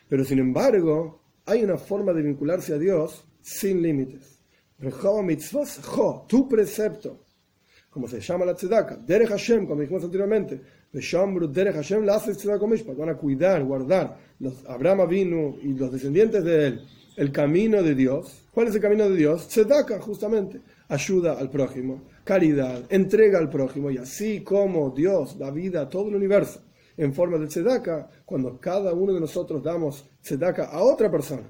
Pero sin embargo, hay una forma de vincularse a Dios sin límites. Tu precepto, como se llama la tzedaka, Derech Hashem, como dijimos anteriormente, Derech Hashem la hace van a cuidar, guardar los Abraham vino y los descendientes de él el camino de Dios. ¿Cuál es el camino de Dios? Tzedaka, justamente. Ayuda al prójimo, caridad, entrega al prójimo, y así como Dios da vida a todo el universo en forma de tzedaka, cuando cada uno de nosotros damos tzedaka a otra persona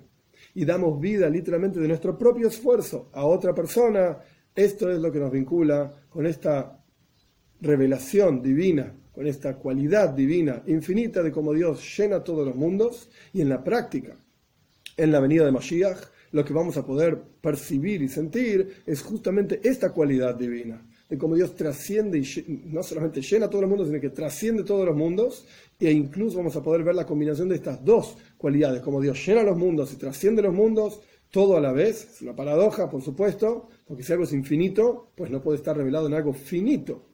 y damos vida literalmente de nuestro propio esfuerzo a otra persona, esto es lo que nos vincula con esta revelación divina, con esta cualidad divina infinita de cómo Dios llena todos los mundos y en la práctica, en la venida de Mashiach, lo que vamos a poder percibir y sentir es justamente esta cualidad divina de cómo Dios trasciende y no solamente llena todo el mundo, sino que trasciende todos los mundos, e incluso vamos a poder ver la combinación de estas dos cualidades, como Dios llena los mundos y trasciende los mundos, todo a la vez, es una paradoja, por supuesto, porque si algo es infinito, pues no puede estar revelado en algo finito.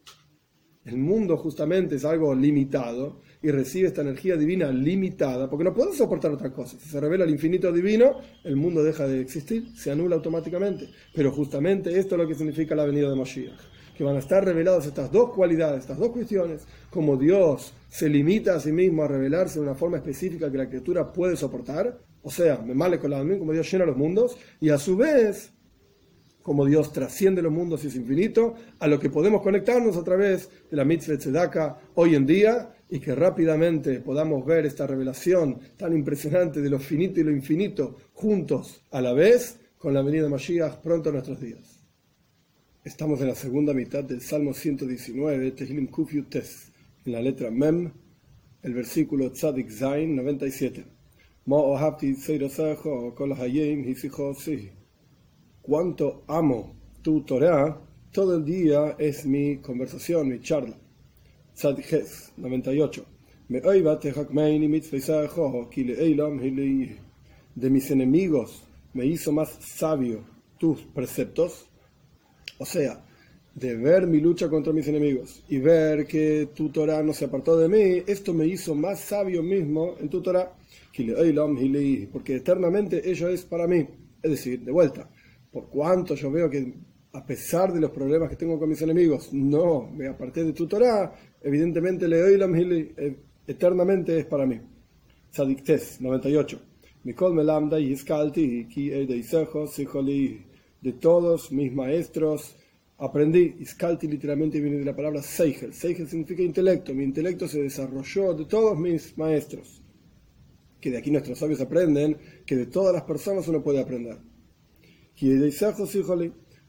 El mundo justamente es algo limitado y recibe esta energía divina limitada, porque no puede soportar otra cosa. Si se revela el infinito divino, el mundo deja de existir, se anula automáticamente. Pero justamente esto es lo que significa la venida de Moshiach que van a estar reveladas estas dos cualidades, estas dos cuestiones, como Dios se limita a sí mismo a revelarse de una forma específica que la criatura puede soportar, o sea, me male con la como Dios llena los mundos, y a su vez, como Dios trasciende los mundos y es infinito, a lo que podemos conectarnos a través de la mitzvah tzedaka hoy en día, y que rápidamente podamos ver esta revelación tan impresionante de lo finito y lo infinito juntos a la vez con la venida de Mashiach pronto a nuestros días. Estamos en la segunda mitad del Salmo 119, Tehillim Kuf Tes, en la letra Mem, el versículo Tzadik Zain 97. Cuánto amo tu Torah, todo el día es mi conversación, mi charla. Tzadik 98. De mis enemigos me hizo más sabio tus preceptos o sea, de ver mi lucha contra mis enemigos y ver que tu Torah no se apartó de mí, esto me hizo más sabio mismo en tu Torah, porque eternamente ello es para mí. Es decir, de vuelta, por cuanto yo veo que a pesar de los problemas que tengo con mis enemigos, no me aparté de tu Torah, evidentemente Leoilam eh, eternamente es para mí. Sadiktes 98. Mikol melamda y ki de todos mis maestros aprendí. Iskalti literalmente viene de la palabra Seigel. Seigel significa intelecto. Mi intelecto se desarrolló de todos mis maestros. Que de aquí nuestros sabios aprenden que de todas las personas uno puede aprender.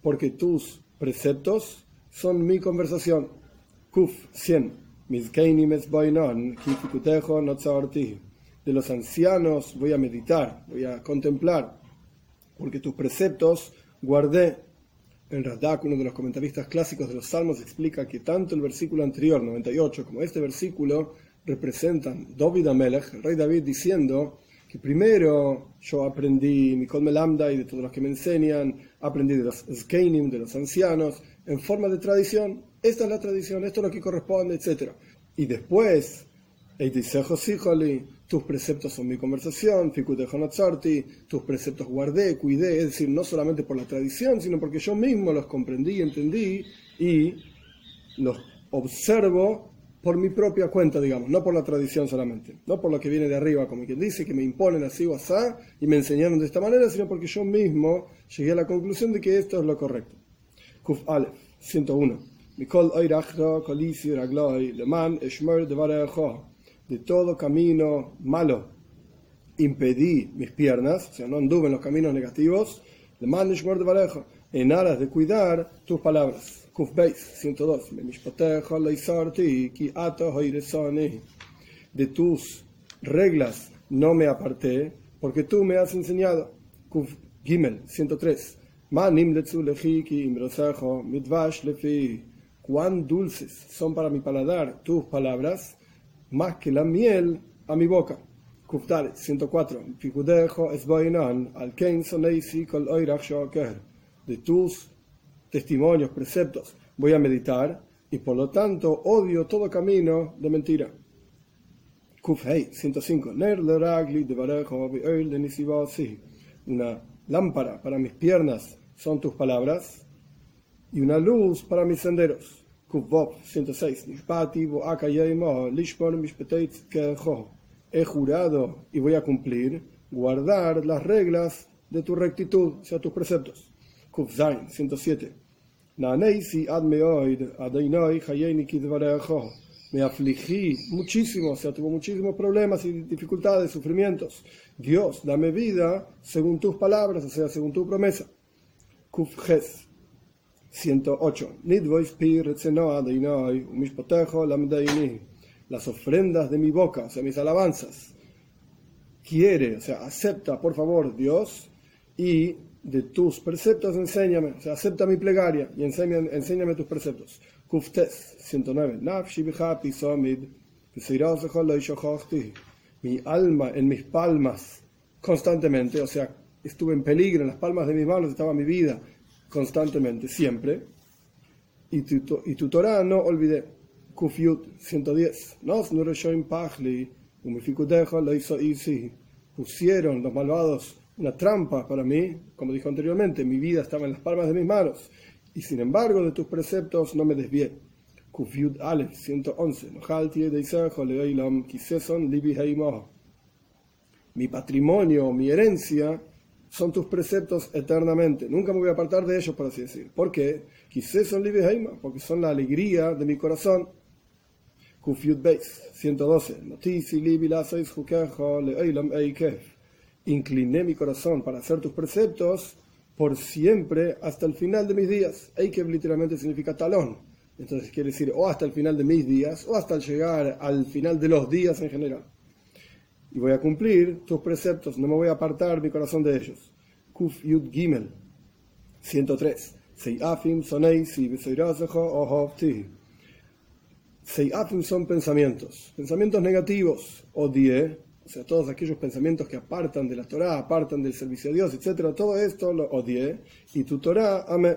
Porque tus preceptos son mi conversación. Kuf 100. De los ancianos voy a meditar, voy a contemplar, porque tus preceptos guardé. En Radak, uno de los comentaristas clásicos de los Salmos, explica que tanto el versículo anterior, 98, como este versículo representan David Amelech, el rey David, diciendo que primero yo aprendí Mikol Melamda y de todos los que me enseñan, aprendí de los Skeinim, de los ancianos, en forma de tradición. Esta es la tradición, esto es lo que corresponde, etc. Y después, tus preceptos son mi conversación, tus preceptos guardé, cuidé, es decir, no solamente por la tradición, sino porque yo mismo los comprendí, entendí y los observo por mi propia cuenta, digamos, no por la tradición solamente, no por lo que viene de arriba, como quien dice, que me imponen así o así y me enseñaron de esta manera, sino porque yo mismo llegué a la conclusión de que esto es lo correcto. Kuf Aleph, 101 de todo camino malo impedí mis piernas, o sea, no anduve en los caminos negativos, en aras de cuidar tus palabras. Kuf 102. De tus reglas no me aparté, porque tú me has enseñado. Kuf Gimel 103. Cuán dulces son para mi paladar tus palabras, más que la miel a mi boca. Kuftaret 104. De tus testimonios, preceptos, voy a meditar y por lo tanto odio todo camino de mentira. Kufhei 105. Una lámpara para mis piernas son tus palabras y una luz para mis senderos. Kuvov 106. He jurado y voy a cumplir, guardar las reglas de tu rectitud, o sea, tus preceptos. Kuvzain 107. Me afligí muchísimo, o sea, tuvo muchísimos problemas y dificultades, sufrimientos. Dios, dame vida según tus palabras, o sea, según tu promesa. Kufjes 108. Las ofrendas de mi boca, o sea, mis alabanzas. Quiere, o sea, acepta, por favor, Dios, y de tus preceptos enséñame, o sea, acepta mi plegaria y enséñame, enséñame tus preceptos. Kuftes 109. Mi alma en mis palmas constantemente, o sea, estuve en peligro, en las palmas de mis manos estaba mi vida constantemente, siempre. Y tu, y tu Torah no olvidé. Kufiut 110. Pusieron los malvados una trampa para mí, como dijo anteriormente, mi vida estaba en las palmas de mis manos, y sin embargo de tus preceptos no me desvié. Kufiut Aleph 111. Mi patrimonio, mi herencia, son tus preceptos eternamente. Nunca me voy a apartar de ellos, por así decir. ¿Por qué? Quizás son Porque son la alegría de mi corazón. Kufiut Beis, 112. Notisi libi lasois jukejo leoilam eikef. Incliné mi corazón para hacer tus preceptos por siempre hasta el final de mis días. Eikev literalmente significa talón. Entonces quiere decir o hasta el final de mis días o hasta llegar al final de los días en general. Y voy a cumplir tus preceptos, no me voy a apartar mi corazón de ellos. Kuf Yud Gimel, 103. Seiafim soneisi ohovti. Seiafim son pensamientos, pensamientos negativos, odie, o sea, todos aquellos pensamientos que apartan de la Torah, apartan del servicio a Dios, etc. Todo esto lo odie, y tu Torah, ame,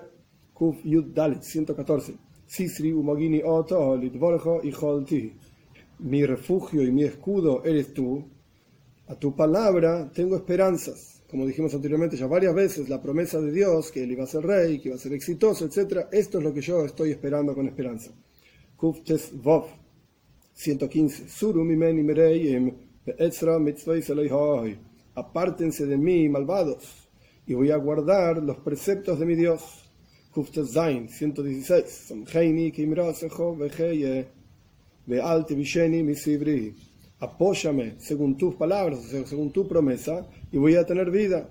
kuf yud dalit, 114. Sisri umogini oto litvorjo y holti. Mi refugio y mi escudo eres tú. A tu palabra tengo esperanzas. Como dijimos anteriormente ya varias veces, la promesa de Dios, que él iba a ser rey, que iba a ser exitoso, etc. Esto es lo que yo estoy esperando con esperanza. Kuftes Vov 115. Surumimeni Mereim Beetzra Mitzvah Apártense de mí, malvados, y voy a guardar los preceptos de mi Dios. Kuftes Zain 116. Apóyame según tus palabras, según tu promesa, y voy a tener vida.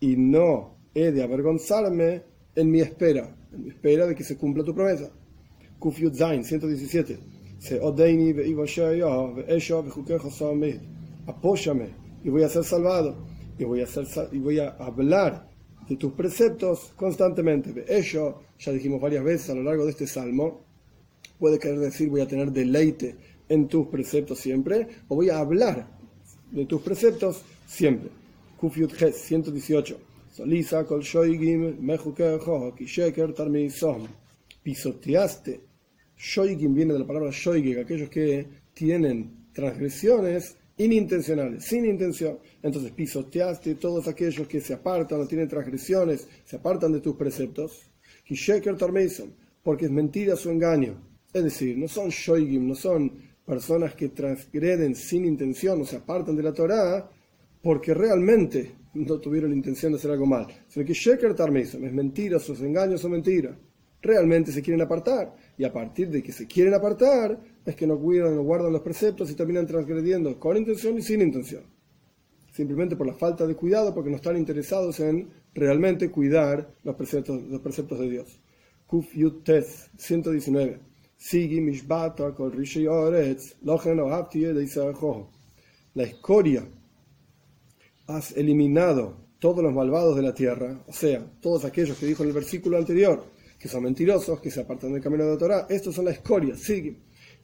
Y no he de avergonzarme en mi espera, en mi espera de que se cumpla tu promesa. Kufiut Zain, 117. Se odeini ve Apóyame y voy a ser salvado. Y voy a, ser, y voy a hablar de tus preceptos constantemente. Ello, ya dijimos varias veces a lo largo de este salmo, puede querer decir voy a tener deleite en tus preceptos siempre, o voy a hablar de tus preceptos siempre. Kufiut Ges, 118. Solisa kol shoigim mejukejo ki sheker tarmisom. Pisoteaste Shoigim viene de la palabra shoigig, aquellos que tienen transgresiones inintencionales, sin intención. Entonces pisoteaste todos aquellos que se apartan o tienen transgresiones, se apartan de tus preceptos. Y sheker porque es mentira su engaño. Es decir, no son shoigim, no son personas que transgreden sin intención o se apartan de la Torah porque realmente no tuvieron intención de hacer algo mal, sino que sheker es mentira, sus engaños son mentiras realmente se quieren apartar. Y a partir de que se quieren apartar, es que no cuidan, no guardan los preceptos y terminan transgrediendo con intención y sin intención. Simplemente por la falta de cuidado, porque no están interesados en realmente cuidar los preceptos, los preceptos de Dios. Kuf Yutes 119. La escoria. Has eliminado todos los malvados de la tierra, o sea, todos aquellos que dijo en el versículo anterior, que son mentirosos, que se apartan del camino de la Torah. Estos son la escoria, sí.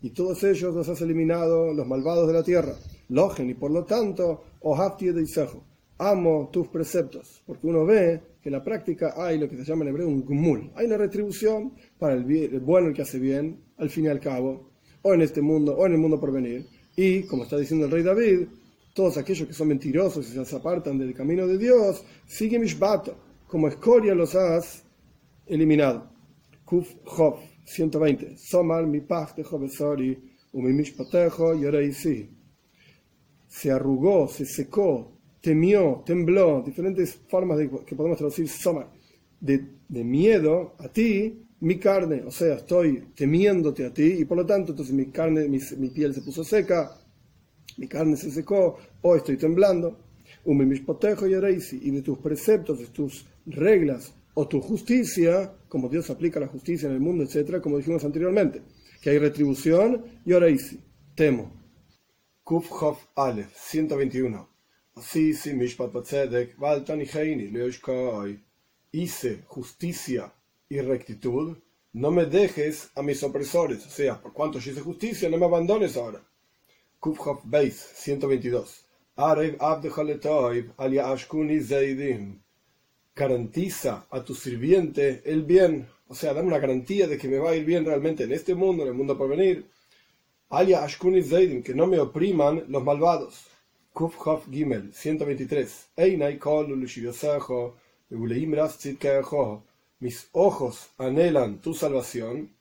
Y todos ellos los has eliminado, los malvados de la tierra. Logen, y por lo tanto, Ohafti de Isejo. Amo tus preceptos. Porque uno ve que en la práctica hay lo que se llama en hebreo un gumul. Hay una retribución para el, bien, el bueno, el que hace bien, al fin y al cabo, o en este mundo, o en el mundo por venir. Y, como está diciendo el rey David, todos aquellos que son mentirosos y se apartan del camino de Dios, sigue Mishbato. Como escoria los has eliminado. Kuf Chof 120. Somar mi paz de Jovesori, mi mishpatejo yoreisi. Se arrugó, se secó, temió, tembló, diferentes formas de, que podemos traducir somar. De, de, miedo a ti, mi carne, o sea, estoy temiéndote a ti y por lo tanto entonces mi carne, mi, piel se puso seca, mi carne se secó, o estoy temblando. Y de tus preceptos, de tus reglas, o tu justicia, como Dios aplica la justicia en el mundo, etcétera, como dijimos anteriormente, que hay retribución y ahora hice, temo. Kuf Hof Aleph 121. Hice justicia y rectitud, no me dejes a mis opresores, o sea, por cuanto yo hice justicia, no me abandones ahora. Kuf Hof Beis 122. Arev Abdechaletoiv al Ashkuni Zaidim garantiza a tu sirviente el bien, o sea, dame una garantía de que me va a ir bien realmente en este mundo, en el mundo por venir. Aya Ashkuni Zaidim, que no me opriman los malvados. Kuf Hof Gimel 123. Mis ojos anhelan tu salvación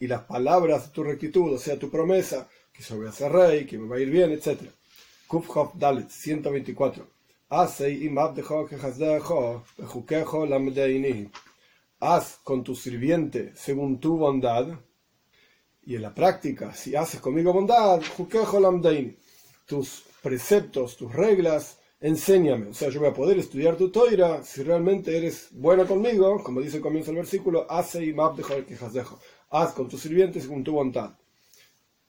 y las palabras de tu rectitud, o sea, tu promesa, que yo voy a ser rey, que me va a ir bien, etc. Kuf Hof Dalet 124. Haz con tu sirviente según tu bondad Y en la práctica, si haces conmigo bondad, tus preceptos, tus reglas, enséñame. O sea, yo voy a poder estudiar tu toira si realmente eres bueno conmigo, como dice el comienzo del versículo, hace y dejo. Haz con tus sirvientes con tu bondad.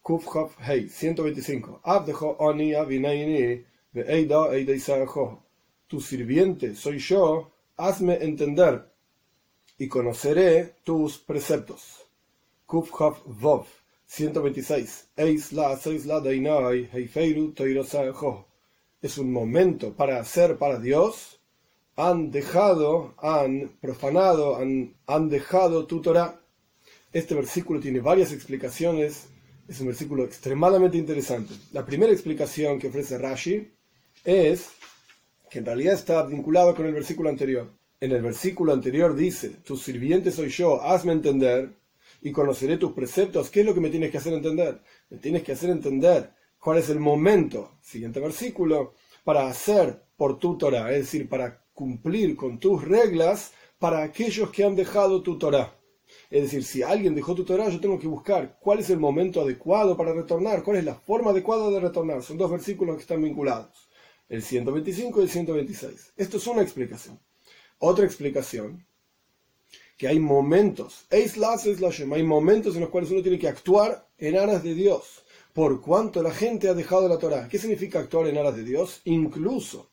Kufhaf Hei, 125. Abdejo oni avinaini veida eida Tu sirviente soy yo, hazme entender y conoceré tus preceptos. Kufhaf Vov, 126. Eis la, seis la deinai, heifeiru toirasajo es un momento para hacer para Dios, han dejado, han profanado, han, han dejado tu Torah. Este versículo tiene varias explicaciones, es un versículo extremadamente interesante. La primera explicación que ofrece Rashi es que en realidad está vinculado con el versículo anterior. En el versículo anterior dice, tu sirviente soy yo, hazme entender y conoceré tus preceptos. ¿Qué es lo que me tienes que hacer entender? Me tienes que hacer entender cuál es el momento, siguiente versículo, para hacer por tu Torah, es decir, para cumplir con tus reglas para aquellos que han dejado tu Torah. Es decir, si alguien dejó tu Torah, yo tengo que buscar cuál es el momento adecuado para retornar, cuál es la forma adecuada de retornar. Son dos versículos que están vinculados, el 125 y el 126. Esto es una explicación. Otra explicación, que hay momentos, hay momentos en los cuales uno tiene que actuar en aras de Dios por cuanto la gente ha dejado la Torah. ¿Qué significa actuar en aras de Dios? Incluso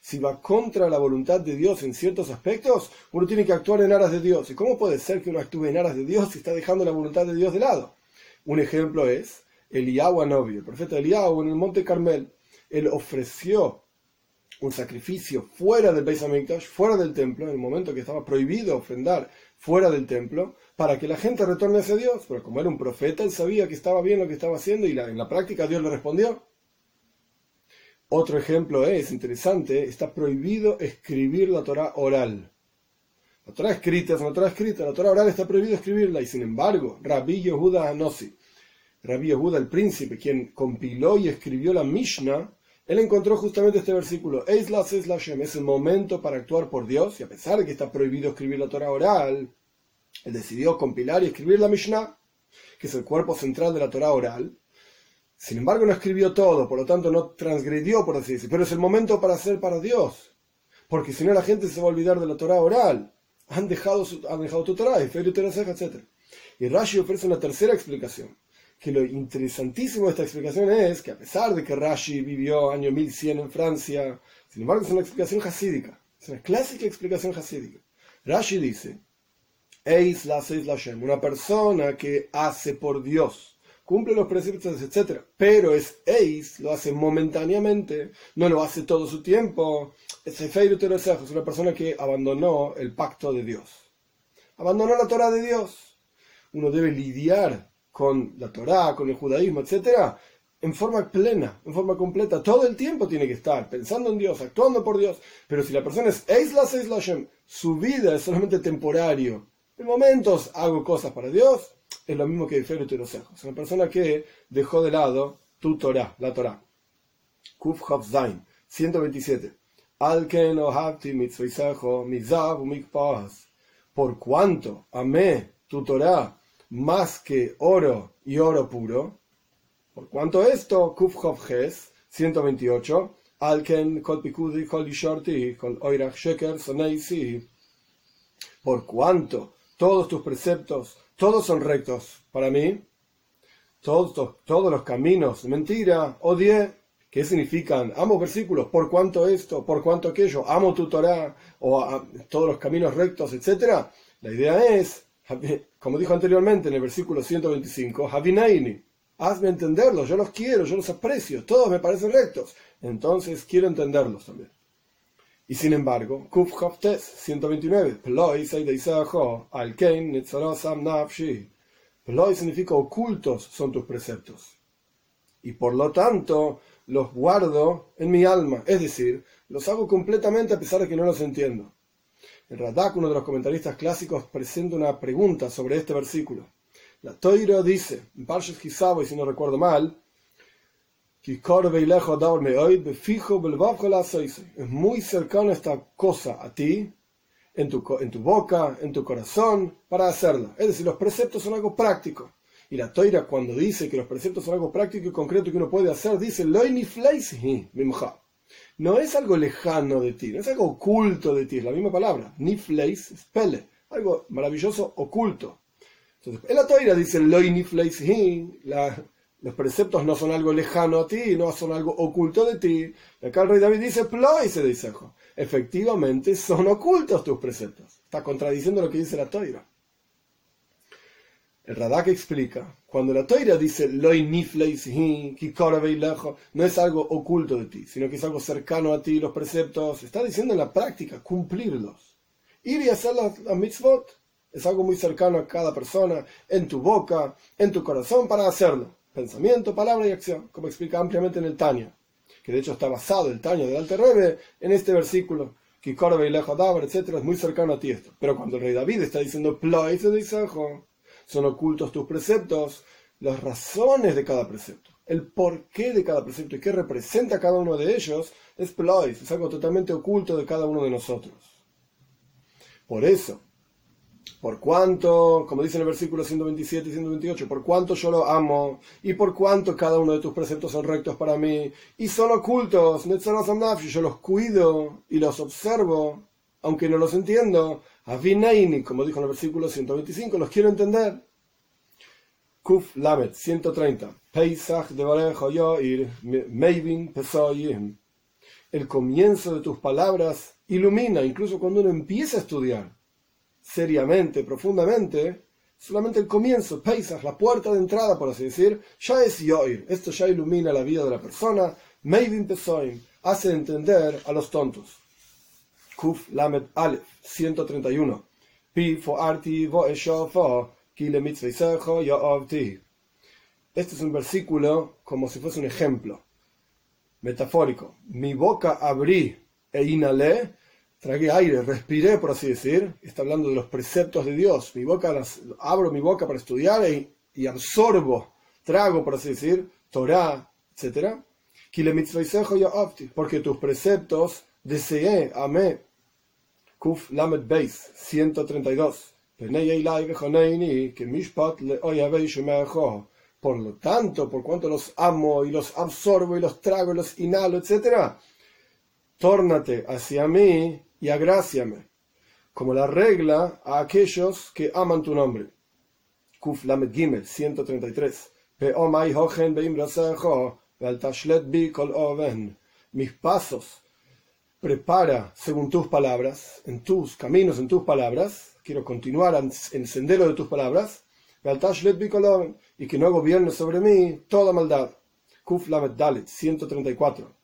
si va contra la voluntad de Dios en ciertos aspectos, uno tiene que actuar en aras de Dios. ¿Y cómo puede ser que uno actúe en aras de Dios si está dejando la voluntad de Dios de lado? Un ejemplo es Eliyahu Novio, el profeta Eliyahu en el monte Carmel. Él ofreció un sacrificio fuera del Beis Hamikdash, fuera del templo, en el momento que estaba prohibido ofrendar fuera del templo, para que la gente retorne hacia Dios. Pero como era un profeta, él sabía que estaba bien lo que estaba haciendo y en la práctica Dios le respondió. Otro ejemplo es, interesante, está prohibido escribir la Torah oral. La Torah escrita es una Torah escrita, la Torah oral está prohibido escribirla y sin embargo, Rabbi Yehuda Anosi, Rabbi Yehuda el príncipe, quien compiló y escribió la Mishnah, él encontró justamente este versículo, es el momento para actuar por Dios, y a pesar de que está prohibido escribir la Torah oral, él decidió compilar y escribir la Mishnah, que es el cuerpo central de la Torah oral. Sin embargo, no escribió todo, por lo tanto no transgredió, por así decirlo, pero es el momento para hacer para Dios, porque si no la gente se va a olvidar de la Torah oral. Han dejado, han dejado tu Torah, etc. Y Rashi ofrece una tercera explicación que lo interesantísimo de esta explicación es que a pesar de que Rashi vivió año 1100 en Francia, sin embargo es una explicación hasídica, es una clásica explicación hasídica. Rashi dice, Eis la Shem, una persona que hace por Dios, cumple los preceptos, etc. Pero es Eis, lo hace momentáneamente, no lo hace todo su tiempo. Es es una persona que abandonó el pacto de Dios. Abandonó la Torah de Dios. Uno debe lidiar con la Torá, con el judaísmo, etcétera, en forma plena, en forma completa. Todo el tiempo tiene que estar pensando en Dios, actuando por Dios. Pero si la persona es Eislas Eislashem, su vida es solamente temporario. En momentos hago cosas para Dios, es lo mismo que Feru Es una persona que dejó de lado tu Torah, la Torah. Kuf Zain, 127. Por cuanto amé tu Torah más que oro y oro puro. Por cuanto esto, Kufhov Ges, 128, Alken kol pikudi kol kol oirach sheker soneisi. Por cuanto todos tus preceptos, todos son rectos para mí, todos, los caminos, mentira, odié, ¿qué significan? Amo versículos, por cuanto esto, por cuanto aquello, amo tu Torah, o todos los caminos rectos, etc. La idea es como dijo anteriormente en el versículo 125, Havinaini, hazme entenderlos, yo los quiero, yo los aprecio, todos me parecen rectos, entonces quiero entenderlos también. Y sin embargo, Kuf 129, Ploi Ploi significa ocultos son tus preceptos. Y por lo tanto, los guardo en mi alma, es decir, los hago completamente a pesar de que no los entiendo. El Radak, uno de los comentaristas clásicos, presenta una pregunta sobre este versículo. La Toiro dice, en Parshas Kisabo, y si no recuerdo mal, es muy cercano esta cosa a ti, en tu, en tu boca, en tu corazón, para hacerla. Es decir, los preceptos son algo práctico. Y la toira cuando dice que los preceptos son algo práctico y concreto que uno puede hacer, dice, no es algo lejano de ti, no es algo oculto de ti, es la misma palabra. Ni fleis es pele, algo maravilloso oculto. Entonces, en la toira dice, la, los preceptos no son algo lejano a ti, no son algo oculto de ti. Y acá el rey David dice, se dice, efectivamente son ocultos tus preceptos. Está contradiciendo lo que dice la toira. El Radak explica, cuando la Toira dice no es algo oculto de ti, sino que es algo cercano a ti, los preceptos, está diciendo en la práctica, cumplirlos. Ir y hacer las, mitzvot es algo muy cercano a cada persona, en tu boca, en tu corazón, para hacerlo. Pensamiento, palabra y acción, como explica ampliamente en el Tanya, que de hecho está basado el Tanya del Alter Rebbe en este versículo, que etc., es muy cercano a ti esto. Pero cuando el rey David está diciendo Ploy, se son ocultos tus preceptos, las razones de cada precepto, el porqué de cada precepto y qué representa cada uno de ellos, es plois, es algo totalmente oculto de cada uno de nosotros. Por eso, por cuanto, como dice en el versículo 127 y 128, por cuanto yo lo amo y por cuanto cada uno de tus preceptos son rectos para mí y son ocultos, yo los cuido y los observo, aunque no los entiendo, Avinaini, como dijo en el versículo 125, los quiero entender. Kuf Lamet 130. Pesach de Meivin. El comienzo de tus palabras ilumina, incluso cuando uno empieza a estudiar seriamente, profundamente, solamente el comienzo, Pesach, la puerta de entrada, por así decir, ya es Yoir. Esto ya ilumina la vida de la persona. Meivin Pesoyim hace entender a los tontos. Kuf Lamet Aleph 131. Este es un versículo como si fuese un ejemplo metafórico. Mi boca abrí e inhalé, tragué aire, respiré, por así decir. Está hablando de los preceptos de Dios. Mi boca, abro mi boca para estudiar y, y absorbo, trago, por así decir, Torah, etc. Porque tus preceptos deseé, amé, Kuf Lamed Beis 132. Por lo tanto, por cuanto los amo y los absorbo y los trago y los inhalo, etc., tórnate hacia mí y agráciame, como la regla a aquellos que aman tu nombre. Kuf Lamed Gimel 133. Mis pasos prepara según tus palabras, en tus caminos, en tus palabras, quiero continuar en el sendero de tus palabras, y que no gobierne sobre mí toda maldad. Kuf Lamed Dalet 134.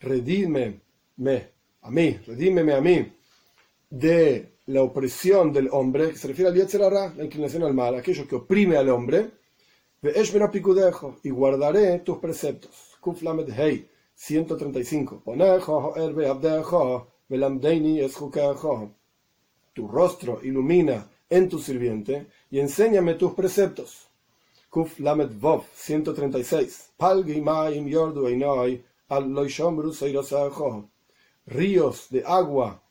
Redime me a mí, redímeme a mí de la opresión del hombre, se refiere al Yetzerara, la inclinación al mal, aquello que oprime al hombre, y guardaré tus preceptos. Kuflamed Hei 135. Tu rostro ilumina en tu sirviente y enséñame tus preceptos. Kuf Lamed Vov 136. Palgi Maim Yordu Einoi al Loishomru Ríos de agua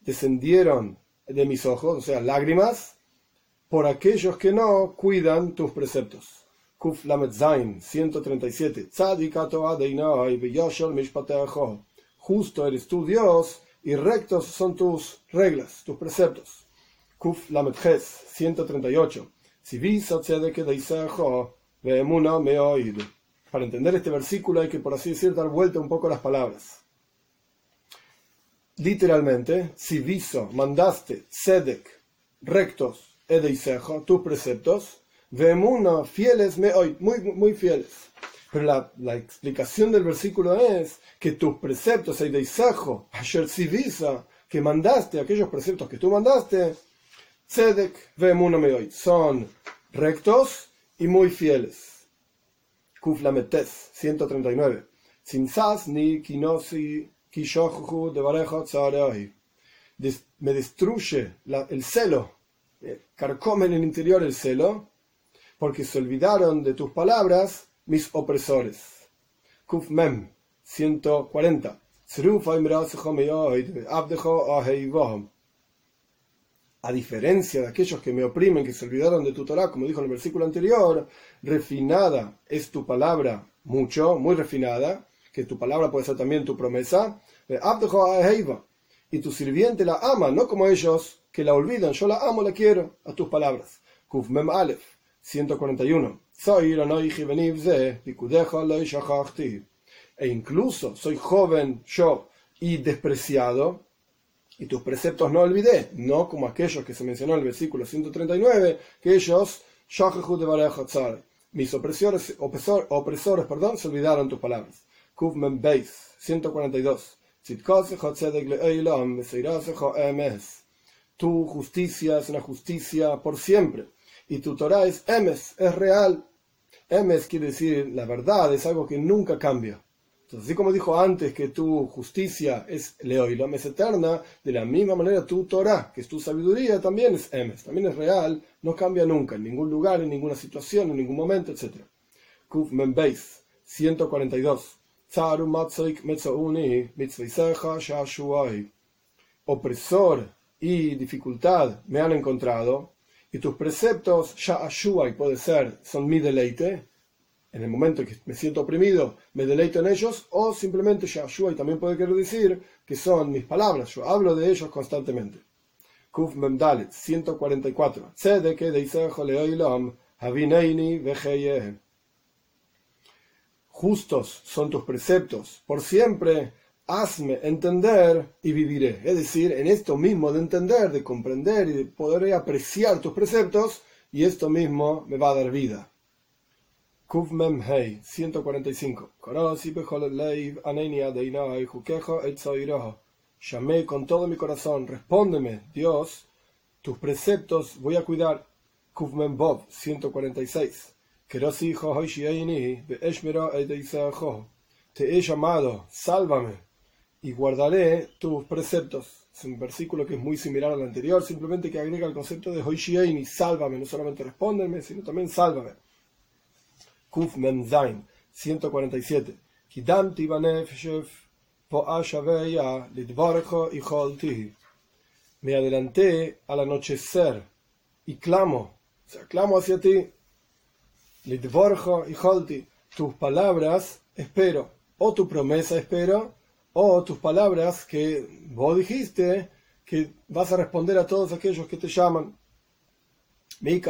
descendieron de mis ojos, o sea, lágrimas, por aquellos que no cuidan tus preceptos. Kuf Lamet Zain 137. Justo eres tú, Dios, y rectos son tus reglas, tus preceptos. Kuf Lamet Ches 138. Si Para entender este versículo hay que, por así decir, dar vuelta un poco las palabras. Literalmente, si viso, mandaste, sedek, rectos, edeisejo, tus preceptos, Vemuna, fieles, me hoy, muy, muy fieles. Pero la, explicación del versículo es que tus preceptos, Eideisajo, ayer visa que mandaste, aquellos preceptos que tú mandaste, Tzedek, Vemuna, me hoy, son rectos y muy fieles. Kuflametes, 139. Sinsas ni kinosi kishochu de Me destruye el celo, eh, carcome en el interior el celo, porque se olvidaron de tus palabras mis opresores. Kuf Mem 140. A diferencia de aquellos que me oprimen, que se olvidaron de tu Torah, como dijo en el versículo anterior, refinada es tu palabra mucho, muy refinada, que tu palabra puede ser también tu promesa, y tu sirviente la ama, no como ellos que la olvidan, yo la amo, la quiero, a tus palabras. Kuf Mem Aleph, 141. E incluso soy joven yo y despreciado, y tus preceptos no olvidé, no como aquellos que se mencionó en el versículo 139, que ellos, mis opresores, opresores perdón, se olvidaron tus palabras. Kuf Mem Beis, 142. Tu justicia es una justicia por siempre. Y tu Torah es emes, es real. Emes quiere decir la verdad, es algo que nunca cambia. Así como dijo antes que tu justicia es leoilam, es eterna, de la misma manera tu Torah, que es tu sabiduría, también es emes, también es real, no cambia nunca, en ningún lugar, en ninguna situación, en ningún momento, etc. Kuf Membeis, 142. Opresor y dificultad me han encontrado, y tus preceptos, y puede ser, son mi deleite, en el momento en que me siento oprimido, me deleito en ellos, o simplemente ya y también puede querer decir que son mis palabras, yo hablo de ellos constantemente. Kuf Memdalet, 144. Justos son tus preceptos, por siempre hazme entender y viviré. Es decir, en esto mismo de entender, de comprender y de poder apreciar tus preceptos, y esto mismo me va a dar vida. Kuf Mem Hei 145. Llamé con todo mi corazón, respóndeme, Dios, tus preceptos voy a cuidar. Kuf Mem Bob 146. Te he llamado, sálvame y guardaré tus preceptos. Es un versículo que es muy similar al anterior, simplemente que agrega el concepto de y sálvame, no solamente respóndeme, sino también sálvame. Kuf Memzain, 147. Me adelanté al anochecer y clamo, o sea, clamo hacia ti. y Tus palabras espero, o tu promesa espero, o tus palabras que vos dijiste que vas a responder a todos aquellos que te llaman. ¿Quién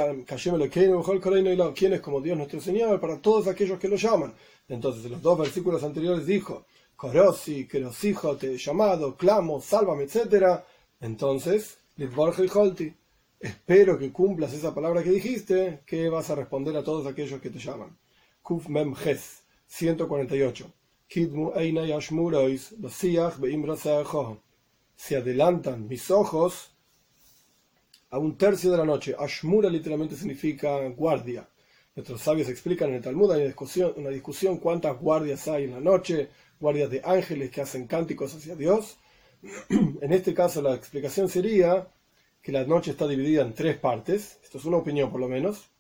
es como Dios nuestro Señor? Para todos aquellos que lo llaman. Entonces, en los dos versículos anteriores dijo, Korosi, hijo te he llamado, clamo, sálvame, etc. Entonces, espero que cumplas esa palabra que dijiste, que vas a responder a todos aquellos que te llaman. Kuf Mem 148 se adelantan mis ojos a un tercio de la noche. Ashmura literalmente significa guardia. Nuestros sabios explican en el Talmud, hay una discusión, cuántas guardias hay en la noche, guardias de ángeles que hacen cánticos hacia Dios. <clears throat> en este caso la explicación sería que la noche está dividida en tres partes, esto es una opinión por lo menos.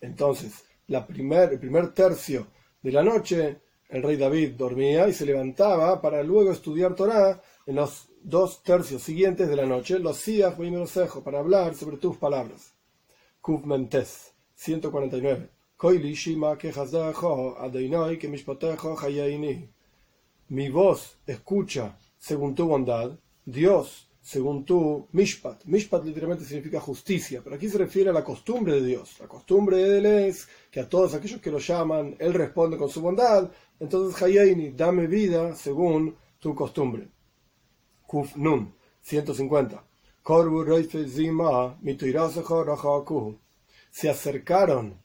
Entonces, la el primer tercio de la noche el rey David dormía y se levantaba para luego estudiar Torah en los dos tercios siguientes de la noche, los Siach cejo para hablar sobre tus palabras. Kuf Mentes, 149. Mi voz escucha según tu bondad, Dios según tu mishpat. Mishpat literalmente significa justicia, pero aquí se refiere a la costumbre de Dios. La costumbre de él es que a todos aquellos que lo llaman, él responde con su bondad. Entonces, Hayaini, dame vida según tu costumbre. Kuf Nun, 150. Se acercaron,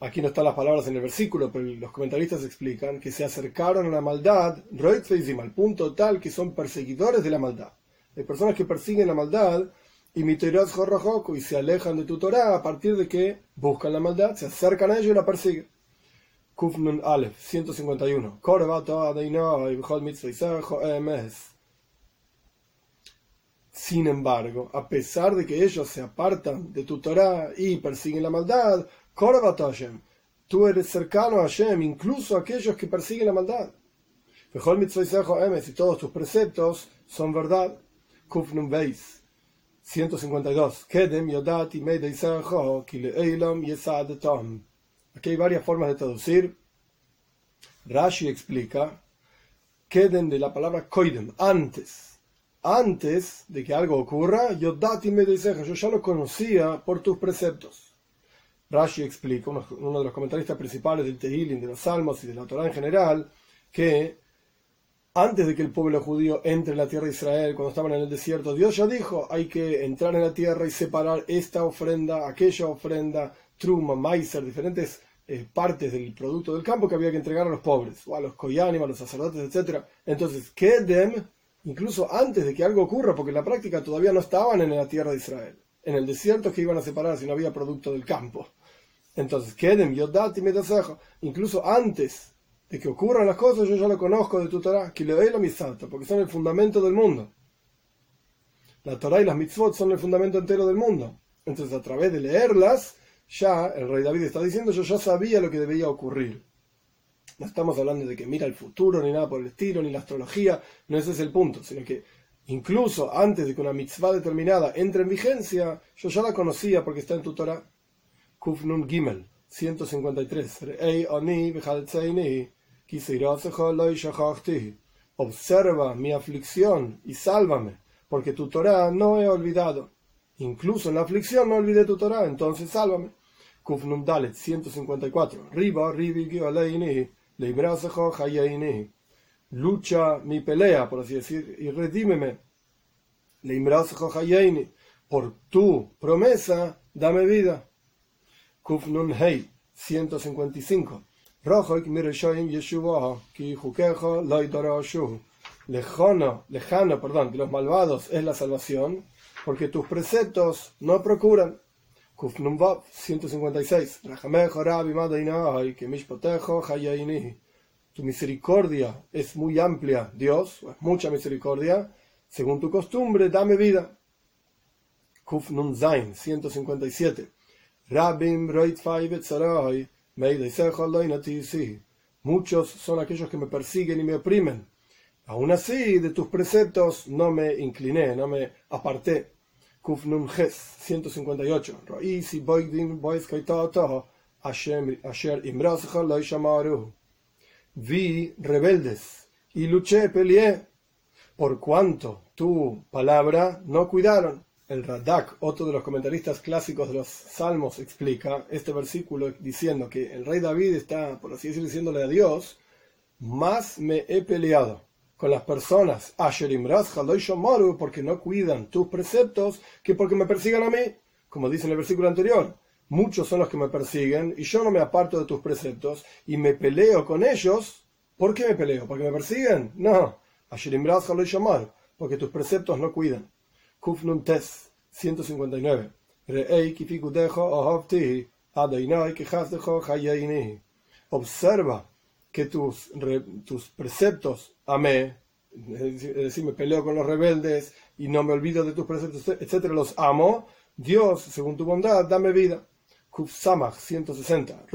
aquí no están las palabras en el versículo, pero los comentaristas explican que se acercaron a la maldad, al punto tal que son perseguidores de la maldad. Hay personas que persiguen la maldad y y se alejan de tu Torah a partir de que buscan la maldad, se acercan a ellos y la persiguen. Kufnun Aleph 151. Sin embargo, a pesar de que ellos se apartan de tu Torah y persiguen la maldad, tú eres cercano a Hashem, incluso aquellos que persiguen la maldad. Y todos tus preceptos son verdad. Kufnun Beis 152. Kedem yodati Aquí hay varias formas de traducir. Rashi explica, Kedem de la palabra koidem, antes. Antes de que algo ocurra, yodati yo ya lo conocía por tus preceptos. Rashi explica, uno, de los comentaristas principales del Tehillim, de los Salmos y de la Torah en general, que antes de que el pueblo judío entre en la tierra de Israel, cuando estaban en el desierto, Dios ya dijo, hay que entrar en la tierra y separar esta ofrenda, aquella ofrenda, truma, maizer, diferentes eh, partes del producto del campo que había que entregar a los pobres, o a los koyanim, a los sacerdotes, etc. Entonces, Kedem, incluso antes de que algo ocurra, porque en la práctica todavía no estaban en la tierra de Israel, en el desierto que iban a separar si no había producto del campo. Entonces, Kedem, Yodati, Medasejo, incluso antes de que ocurran las cosas, yo ya lo conozco de tu Torah, que le doy la misata, porque son el fundamento del mundo. La Torah y las mitzvot son el fundamento entero del mundo. Entonces, a través de leerlas, ya el rey David está diciendo, yo ya sabía lo que debía ocurrir. No estamos hablando de que mira el futuro, ni nada por el estilo, ni la astrología, no ese es el punto, sino que incluso antes de que una mitzvah determinada entre en vigencia, yo ya la conocía porque está en tu Torah. Kufnun Gimel, 153. Observa mi aflicción y sálvame, porque tu Torah no he olvidado. Incluso en la aflicción no olvidé tu Torah, entonces sálvame. Kufnum Dalet 154. Riba, Ribi. Lucha mi pelea, por así decir, y redímeme. Por tu promesa, dame vida. Kufnun Hei 155. Rojoik Mireshoim Yeshua, Ki Jukejo, Loidarashu. Lejano, lejano, perdón, de los malvados es la salvación porque tus preceptos no procuran. Kufnumvav 156. Tu misericordia es muy amplia, Dios, es mucha misericordia. Según tu costumbre, dame vida. Kufnum Zain 157. Rabim Muchos son aquellos que me persiguen y me oprimen. Aún así, de tus preceptos no me incliné, no me aparté. Kufnum Ges 158. Vi rebeldes y luché, peleé, por cuanto tu palabra no cuidaron. El Radak, otro de los comentaristas clásicos de los Salmos, explica este versículo diciendo que el rey David está, por así decirlo, diciéndole a Dios, más me he peleado con las personas, porque no cuidan tus preceptos, que porque me persigan a mí, como dice en el versículo anterior. Muchos son los que me persiguen y yo no me aparto de tus preceptos y me peleo con ellos. ¿Por qué me peleo? ¿Porque me persiguen? No. Porque tus preceptos no cuidan. Kufnun Tes 159. Observa que tus, tus preceptos amé, es decir, me peleo con los rebeldes y no me olvido de tus preceptos, etcétera, los amo, Dios, según tu bondad, dame vida. Kuf Samach 160.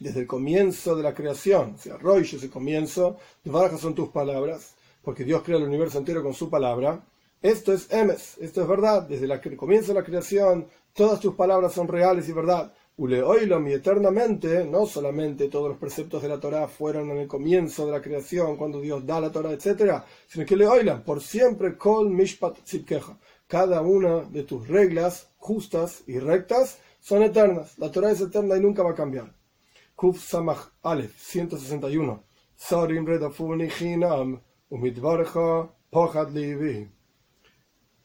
Desde el comienzo de la creación, o sea, Roish es el comienzo, Dvarja son tus palabras, porque Dios crea el universo entero con su palabra. Esto es Emes, esto es verdad. Desde el comienzo de la creación, todas tus palabras son reales y verdad. Uleoilom y eternamente, no solamente todos los preceptos de la Torah fueron en el comienzo de la creación, cuando Dios da la Torah, etc., sino que Leoilam, por siempre, Kol Mishpat Tzipkeja. Cada una de tus reglas justas y rectas son eternas. La Torah es eterna y nunca va a cambiar. Kuf Samach Aleph 161. Sarim Redafuni Hinam Umidvarja Pochad Livi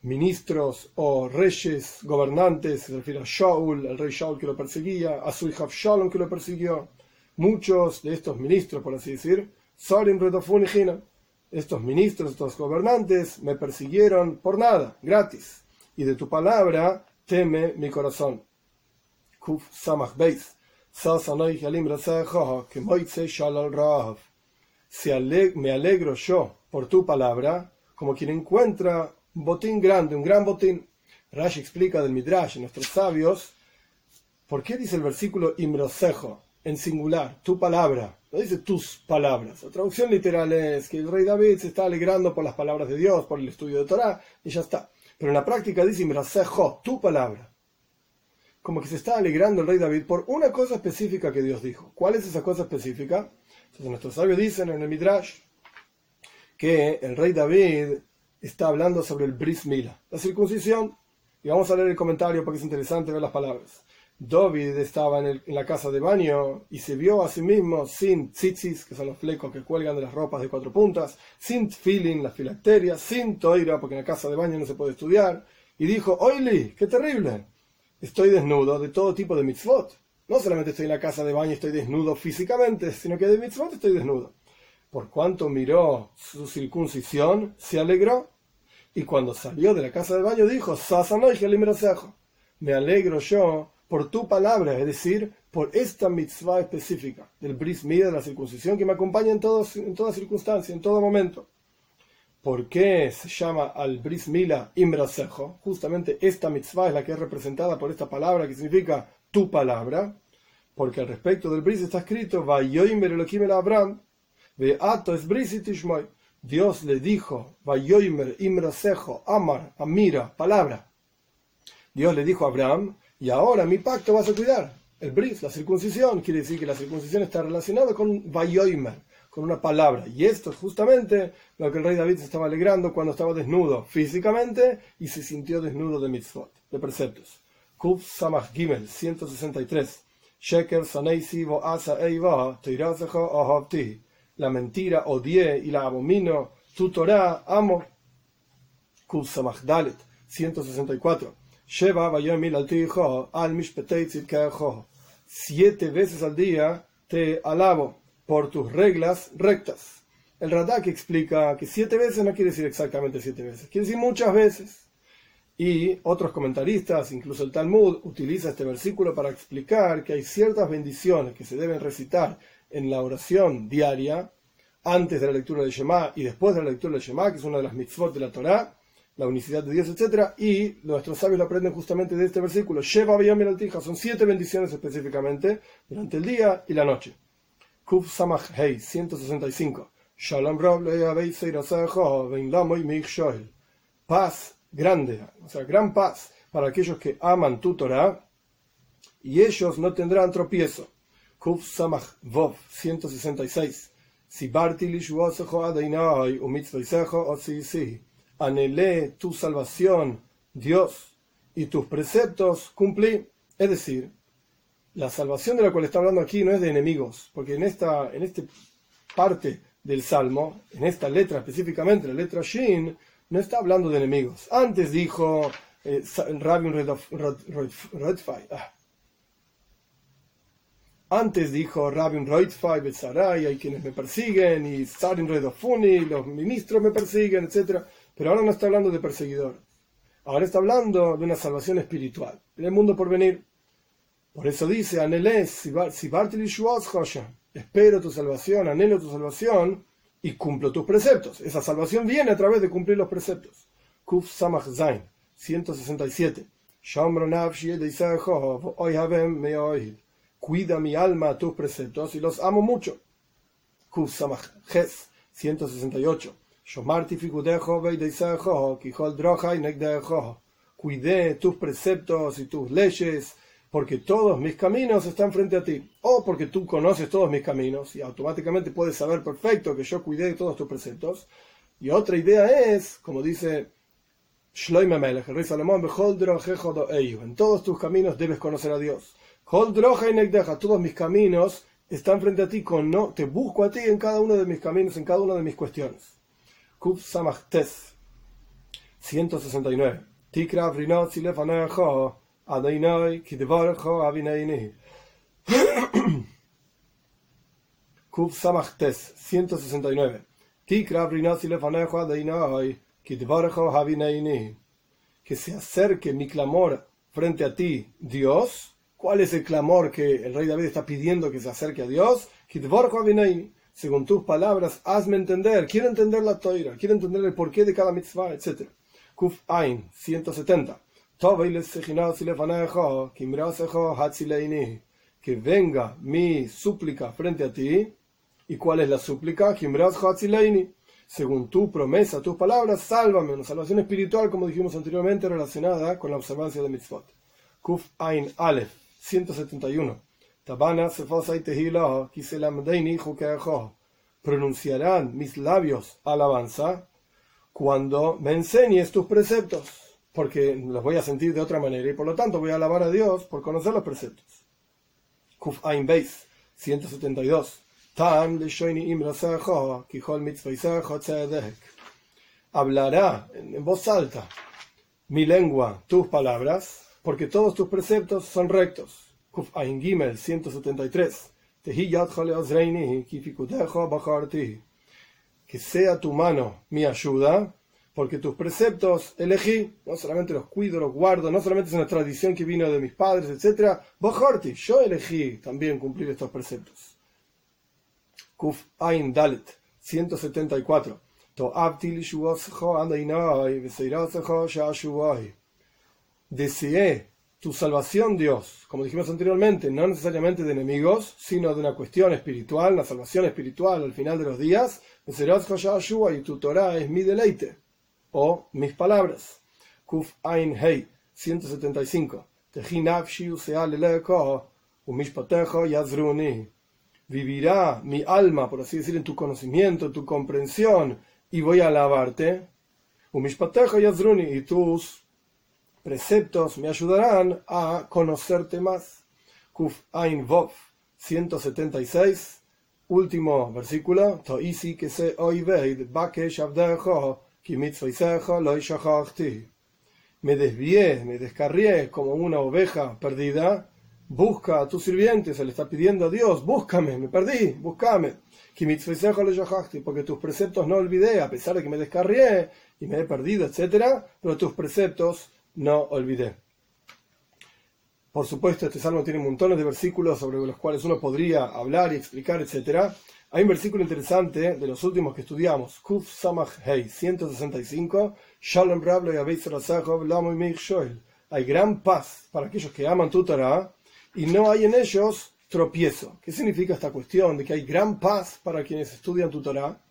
ministros o reyes, gobernantes, se refiere a Shaul, el rey Shaul que lo perseguía, a su hija Shalom que lo persiguió. Muchos de estos ministros, por así decir, Salim Redofunijina, estos ministros, estos gobernantes, me persiguieron por nada, gratis. Y de tu palabra teme mi corazón. Kuf Samach Beis. Me alegro yo por tu palabra, como quien encuentra botín grande, un gran botín. Rashi explica del Midrash, nuestros sabios, ¿por qué dice el versículo imrosejo, en singular, tu palabra? No dice tus palabras. La traducción literal es que el rey David se está alegrando por las palabras de Dios, por el estudio de Torah, y ya está. Pero en la práctica dice, tu palabra. Como que se está alegrando el rey David por una cosa específica que Dios dijo. ¿Cuál es esa cosa específica? Entonces nuestros sabios dicen en el Midrash que el rey David está hablando sobre el bris mila, la circuncisión. Y vamos a leer el comentario porque es interesante ver las palabras. David estaba en, la casa de baño y se vio a sí mismo sin tzitzis, que son los flecos que cuelgan de las ropas de cuatro puntas, sin tfilin, las filacterias, sin toira, porque en la casa de baño no se puede estudiar, y dijo, oili, qué terrible, estoy desnudo de todo tipo de mitzvot. No solamente estoy en la casa de baño estoy desnudo físicamente, sino que de mitzvot estoy desnudo. Por cuanto miró su circuncisión, se alegró, y cuando salió de la casa de baño dijo, me alegro yo por tu palabra, es decir, por esta mitzvah específica del bris de la circuncisión, que me acompaña en, todos, en toda circunstancia, en todo momento. ¿Por qué se llama al bris mila imrasejo? Justamente esta mitzvah es la que es representada por esta palabra que significa tu palabra, porque al respecto del bris está escrito, Abraham, Beato es bris Dios le dijo, Vayoimer imrasejo, Amar, Amira, palabra. Dios le dijo a Abraham, y ahora mi pacto vas a cuidar. El bris, la circuncisión, quiere decir que la circuncisión está relacionada con vayoimer, con una palabra. Y esto es justamente lo que el rey David se estaba alegrando cuando estaba desnudo físicamente y se sintió desnudo de mitzvot, de preceptos. Kuf Samach Gimel, 163. Sheker Saneisi Asa Eiva, La mentira odié y la abomino, tu Torah amo. Dalet, 164. Siete veces al día te alabo por tus reglas rectas. El Radak explica que siete veces no quiere decir exactamente siete veces, quiere decir muchas veces. Y otros comentaristas, incluso el Talmud, utiliza este versículo para explicar que hay ciertas bendiciones que se deben recitar en la oración diaria, antes de la lectura del Shema y después de la lectura del Shema, que es una de las mitzvot de la Torah, la unicidad de Dios, etc. Y nuestros sabios lo aprenden justamente de este versículo. Sheva Altija, son siete bendiciones específicamente durante el día y la noche. Kuf Samach Hei, 165. Shalom Paz grande, o sea, gran paz para aquellos que aman tu Torah y ellos no tendrán tropiezo. Kuf Samach Vov, 166. Si Barti Lishuosejo Adeinai, Umitzvaisejo Otsisi anhelé tu salvación, Dios, y tus preceptos cumplí. Es decir, la salvación de la cual está hablando aquí no es de enemigos, porque en esta, en esta parte del Salmo, en esta letra específicamente, la letra Shin, no está hablando de enemigos. Antes dijo eh, Rabin ah. Antes dijo Rabin Reutfai, Betzaray, hay quienes me persiguen, y Sarin Redofuni, los ministros me persiguen, etc. Pero ahora no está hablando de perseguidor. Ahora está hablando de una salvación espiritual, en el mundo por venir. Por eso dice, espero tu salvación, anhelo tu salvación y cumplo tus preceptos. Esa salvación viene a través de cumplir los preceptos. Kuf Samach Zain, 167. Cuida mi alma tus preceptos y los amo mucho. Kuf Samach Ches, 168. Cuidé tus preceptos y tus leyes, porque todos mis caminos están frente a ti. O porque tú conoces todos mis caminos y automáticamente puedes saber perfecto que yo cuidé todos tus preceptos. Y otra idea es, como dice Melech, el rey Salomón, en todos tus caminos debes conocer a Dios. Todos mis caminos están frente a ti, con no, te busco a ti en cada uno de mis caminos, en cada una de mis cuestiones. Kuf Samachtes 169. Tikra Vrinot Silefanejo Adainoi Kidvarjo Avineini. <clears throat> Kuf Samachtes 169. Tikra Vrinot Silefanejo Adainoi Kidvarjo Avineini. Que se acerque mi clamor frente a ti, Dios. ¿Cuál es el clamor que el rey David está pidiendo que se acerque a Dios? Según tus palabras, hazme entender, quiero entender la toira, quiero entender el porqué de cada mitzvah, etc. Kuf Ain, 170. Que venga mi súplica frente a ti, ¿Y cuál es la súplica? Según tu promesa, tus palabras, sálvame. Una salvación espiritual, como dijimos anteriormente, relacionada con la observancia de mitzvot. Kuf Ain Aleph, 171. Tabana Pronunciarán mis labios alabanza cuando me enseñes tus preceptos, porque los voy a sentir de otra manera y por lo tanto voy a alabar a Dios por conocer los preceptos. Kuf Ain Beis, 172. Hablará en voz alta mi lengua, tus palabras, porque todos tus preceptos son rectos. Kuf Ain Gimel 173. Que sea tu mano mi ayuda, porque tus preceptos elegí, no solamente los cuido, los guardo, no solamente es una tradición que vino de mis padres, etc. Yo elegí también cumplir estos preceptos. Kuf Ain Dalet, 174. Deseé tu salvación, Dios, como dijimos anteriormente, no necesariamente de enemigos, sino de una cuestión espiritual, una salvación espiritual al final de los días. Y tu Torah es mi deleite, o mis palabras. Kuf Ain Hei, 175 vivirá mi alma, por así decir, en tu conocimiento, en tu comprensión, y voy a alabarte. y tus preceptos me ayudarán a conocerte más. Kuf Ein Vov 176, último versículo. Toisi que se Me desvié, me descarrié como una oveja perdida busca a tus sirvientes, se le está pidiendo a Dios, búscame, me perdí, búscame. Porque tus preceptos no olvidé, a pesar de que me descarrié y me he perdido, etc. Pero tus preceptos no olvidé. Por supuesto, este salmo tiene montones de versículos sobre los cuales uno podría hablar y explicar, etc. Hay un versículo interesante de los últimos que estudiamos, Kuf Samach Hei 165, Shalom Hay gran paz para aquellos que aman tu Torah y no hay en ellos tropiezo. ¿Qué significa esta cuestión de que hay gran paz para quienes estudian tu Torah?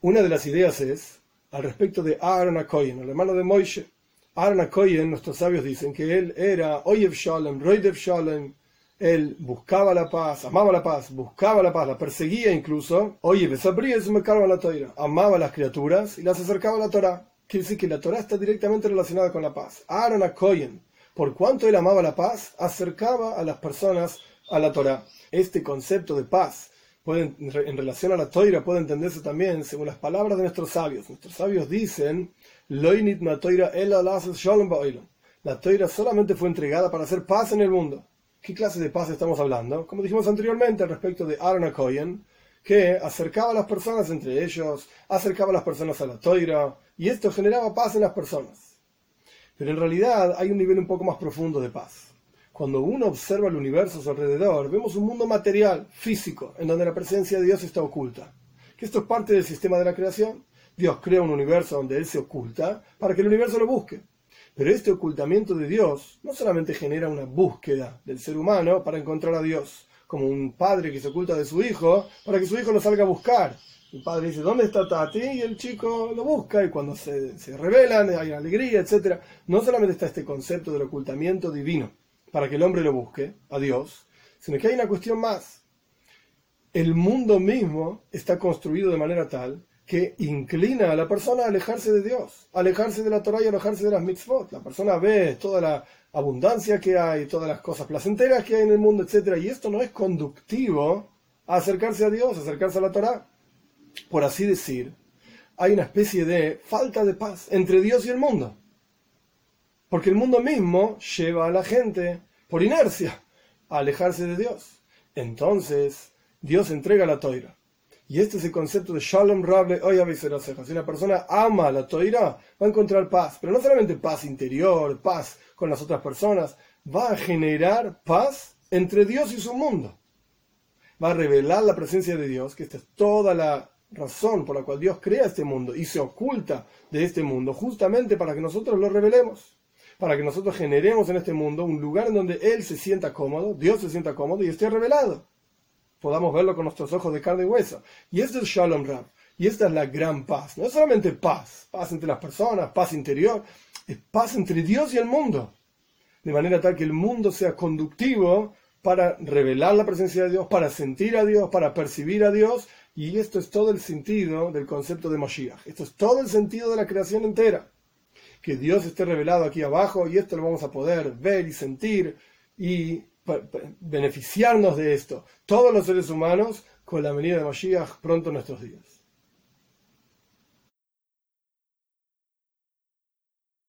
Una de las ideas es al respecto de Aaron Akoyen, el hermano de Moishe. Aaron Akoyen, nuestros sabios dicen que él era Oyev Shalem, Roidev Shalem, él buscaba la paz, amaba la paz, buscaba la paz, la perseguía incluso. Oye, es me la Torah. Amaba a las criaturas y las acercaba a la Torah. Quiere decir que la Torah está directamente relacionada con la paz. Aaron Akoyen, por cuanto él amaba la paz, acercaba a las personas a la Torah. Este concepto de paz en relación a la Torah puede entenderse también según las palabras de nuestros sabios. Nuestros sabios dicen, la Torah solamente fue entregada para hacer paz en el mundo. ¿Qué clase de paz estamos hablando? Como dijimos anteriormente al respecto de Aaron Cohen, que acercaba a las personas entre ellos, acercaba a las personas a la Torah, y esto generaba paz en las personas. Pero en realidad hay un nivel un poco más profundo de paz. Cuando uno observa el universo a su alrededor, vemos un mundo material, físico, en donde la presencia de Dios está oculta. Que esto es parte del sistema de la creación. Dios crea un universo donde Él se oculta para que el universo lo busque. Pero este ocultamiento de Dios no solamente genera una búsqueda del ser humano para encontrar a Dios, como un padre que se oculta de su hijo para que su hijo lo salga a buscar, el padre dice, ¿dónde está Tati? Y el chico lo busca y cuando se, se revelan hay alegría, etc. No solamente está este concepto del ocultamiento divino para que el hombre lo busque, a Dios, sino que hay una cuestión más. El mundo mismo está construido de manera tal que inclina a la persona a alejarse de Dios, alejarse de la Torah y alejarse de las mitzvot. La persona ve toda la abundancia que hay, todas las cosas placenteras que hay en el mundo, etc. Y esto no es conductivo a acercarse a Dios, a acercarse a la Torah por así decir, hay una especie de falta de paz entre Dios y el mundo. Porque el mundo mismo lleva a la gente, por inercia, alejarse de Dios. Entonces, Dios entrega la toira. Y este es el concepto de Shalom Rable Si una persona ama la toira, va a encontrar paz. Pero no solamente paz interior, paz con las otras personas, va a generar paz entre Dios y su mundo. Va a revelar la presencia de Dios, que esta es toda la razón por la cual Dios crea este mundo y se oculta de este mundo, justamente para que nosotros lo revelemos, para que nosotros generemos en este mundo un lugar en donde Él se sienta cómodo, Dios se sienta cómodo y esté revelado. podamos verlo con nuestros ojos de carne y hueso. Y este es Shalom Rab. Y esta es la gran paz. No es solamente paz, paz entre las personas, paz interior, es paz entre Dios y el mundo. De manera tal que el mundo sea conductivo para revelar la presencia de Dios, para sentir a Dios, para percibir a Dios. Y esto es todo el sentido del concepto de Moshiach. Esto es todo el sentido de la creación entera. Que Dios esté revelado aquí abajo y esto lo vamos a poder ver y sentir y beneficiarnos de esto. Todos los seres humanos con la venida de Moshiach pronto en nuestros días.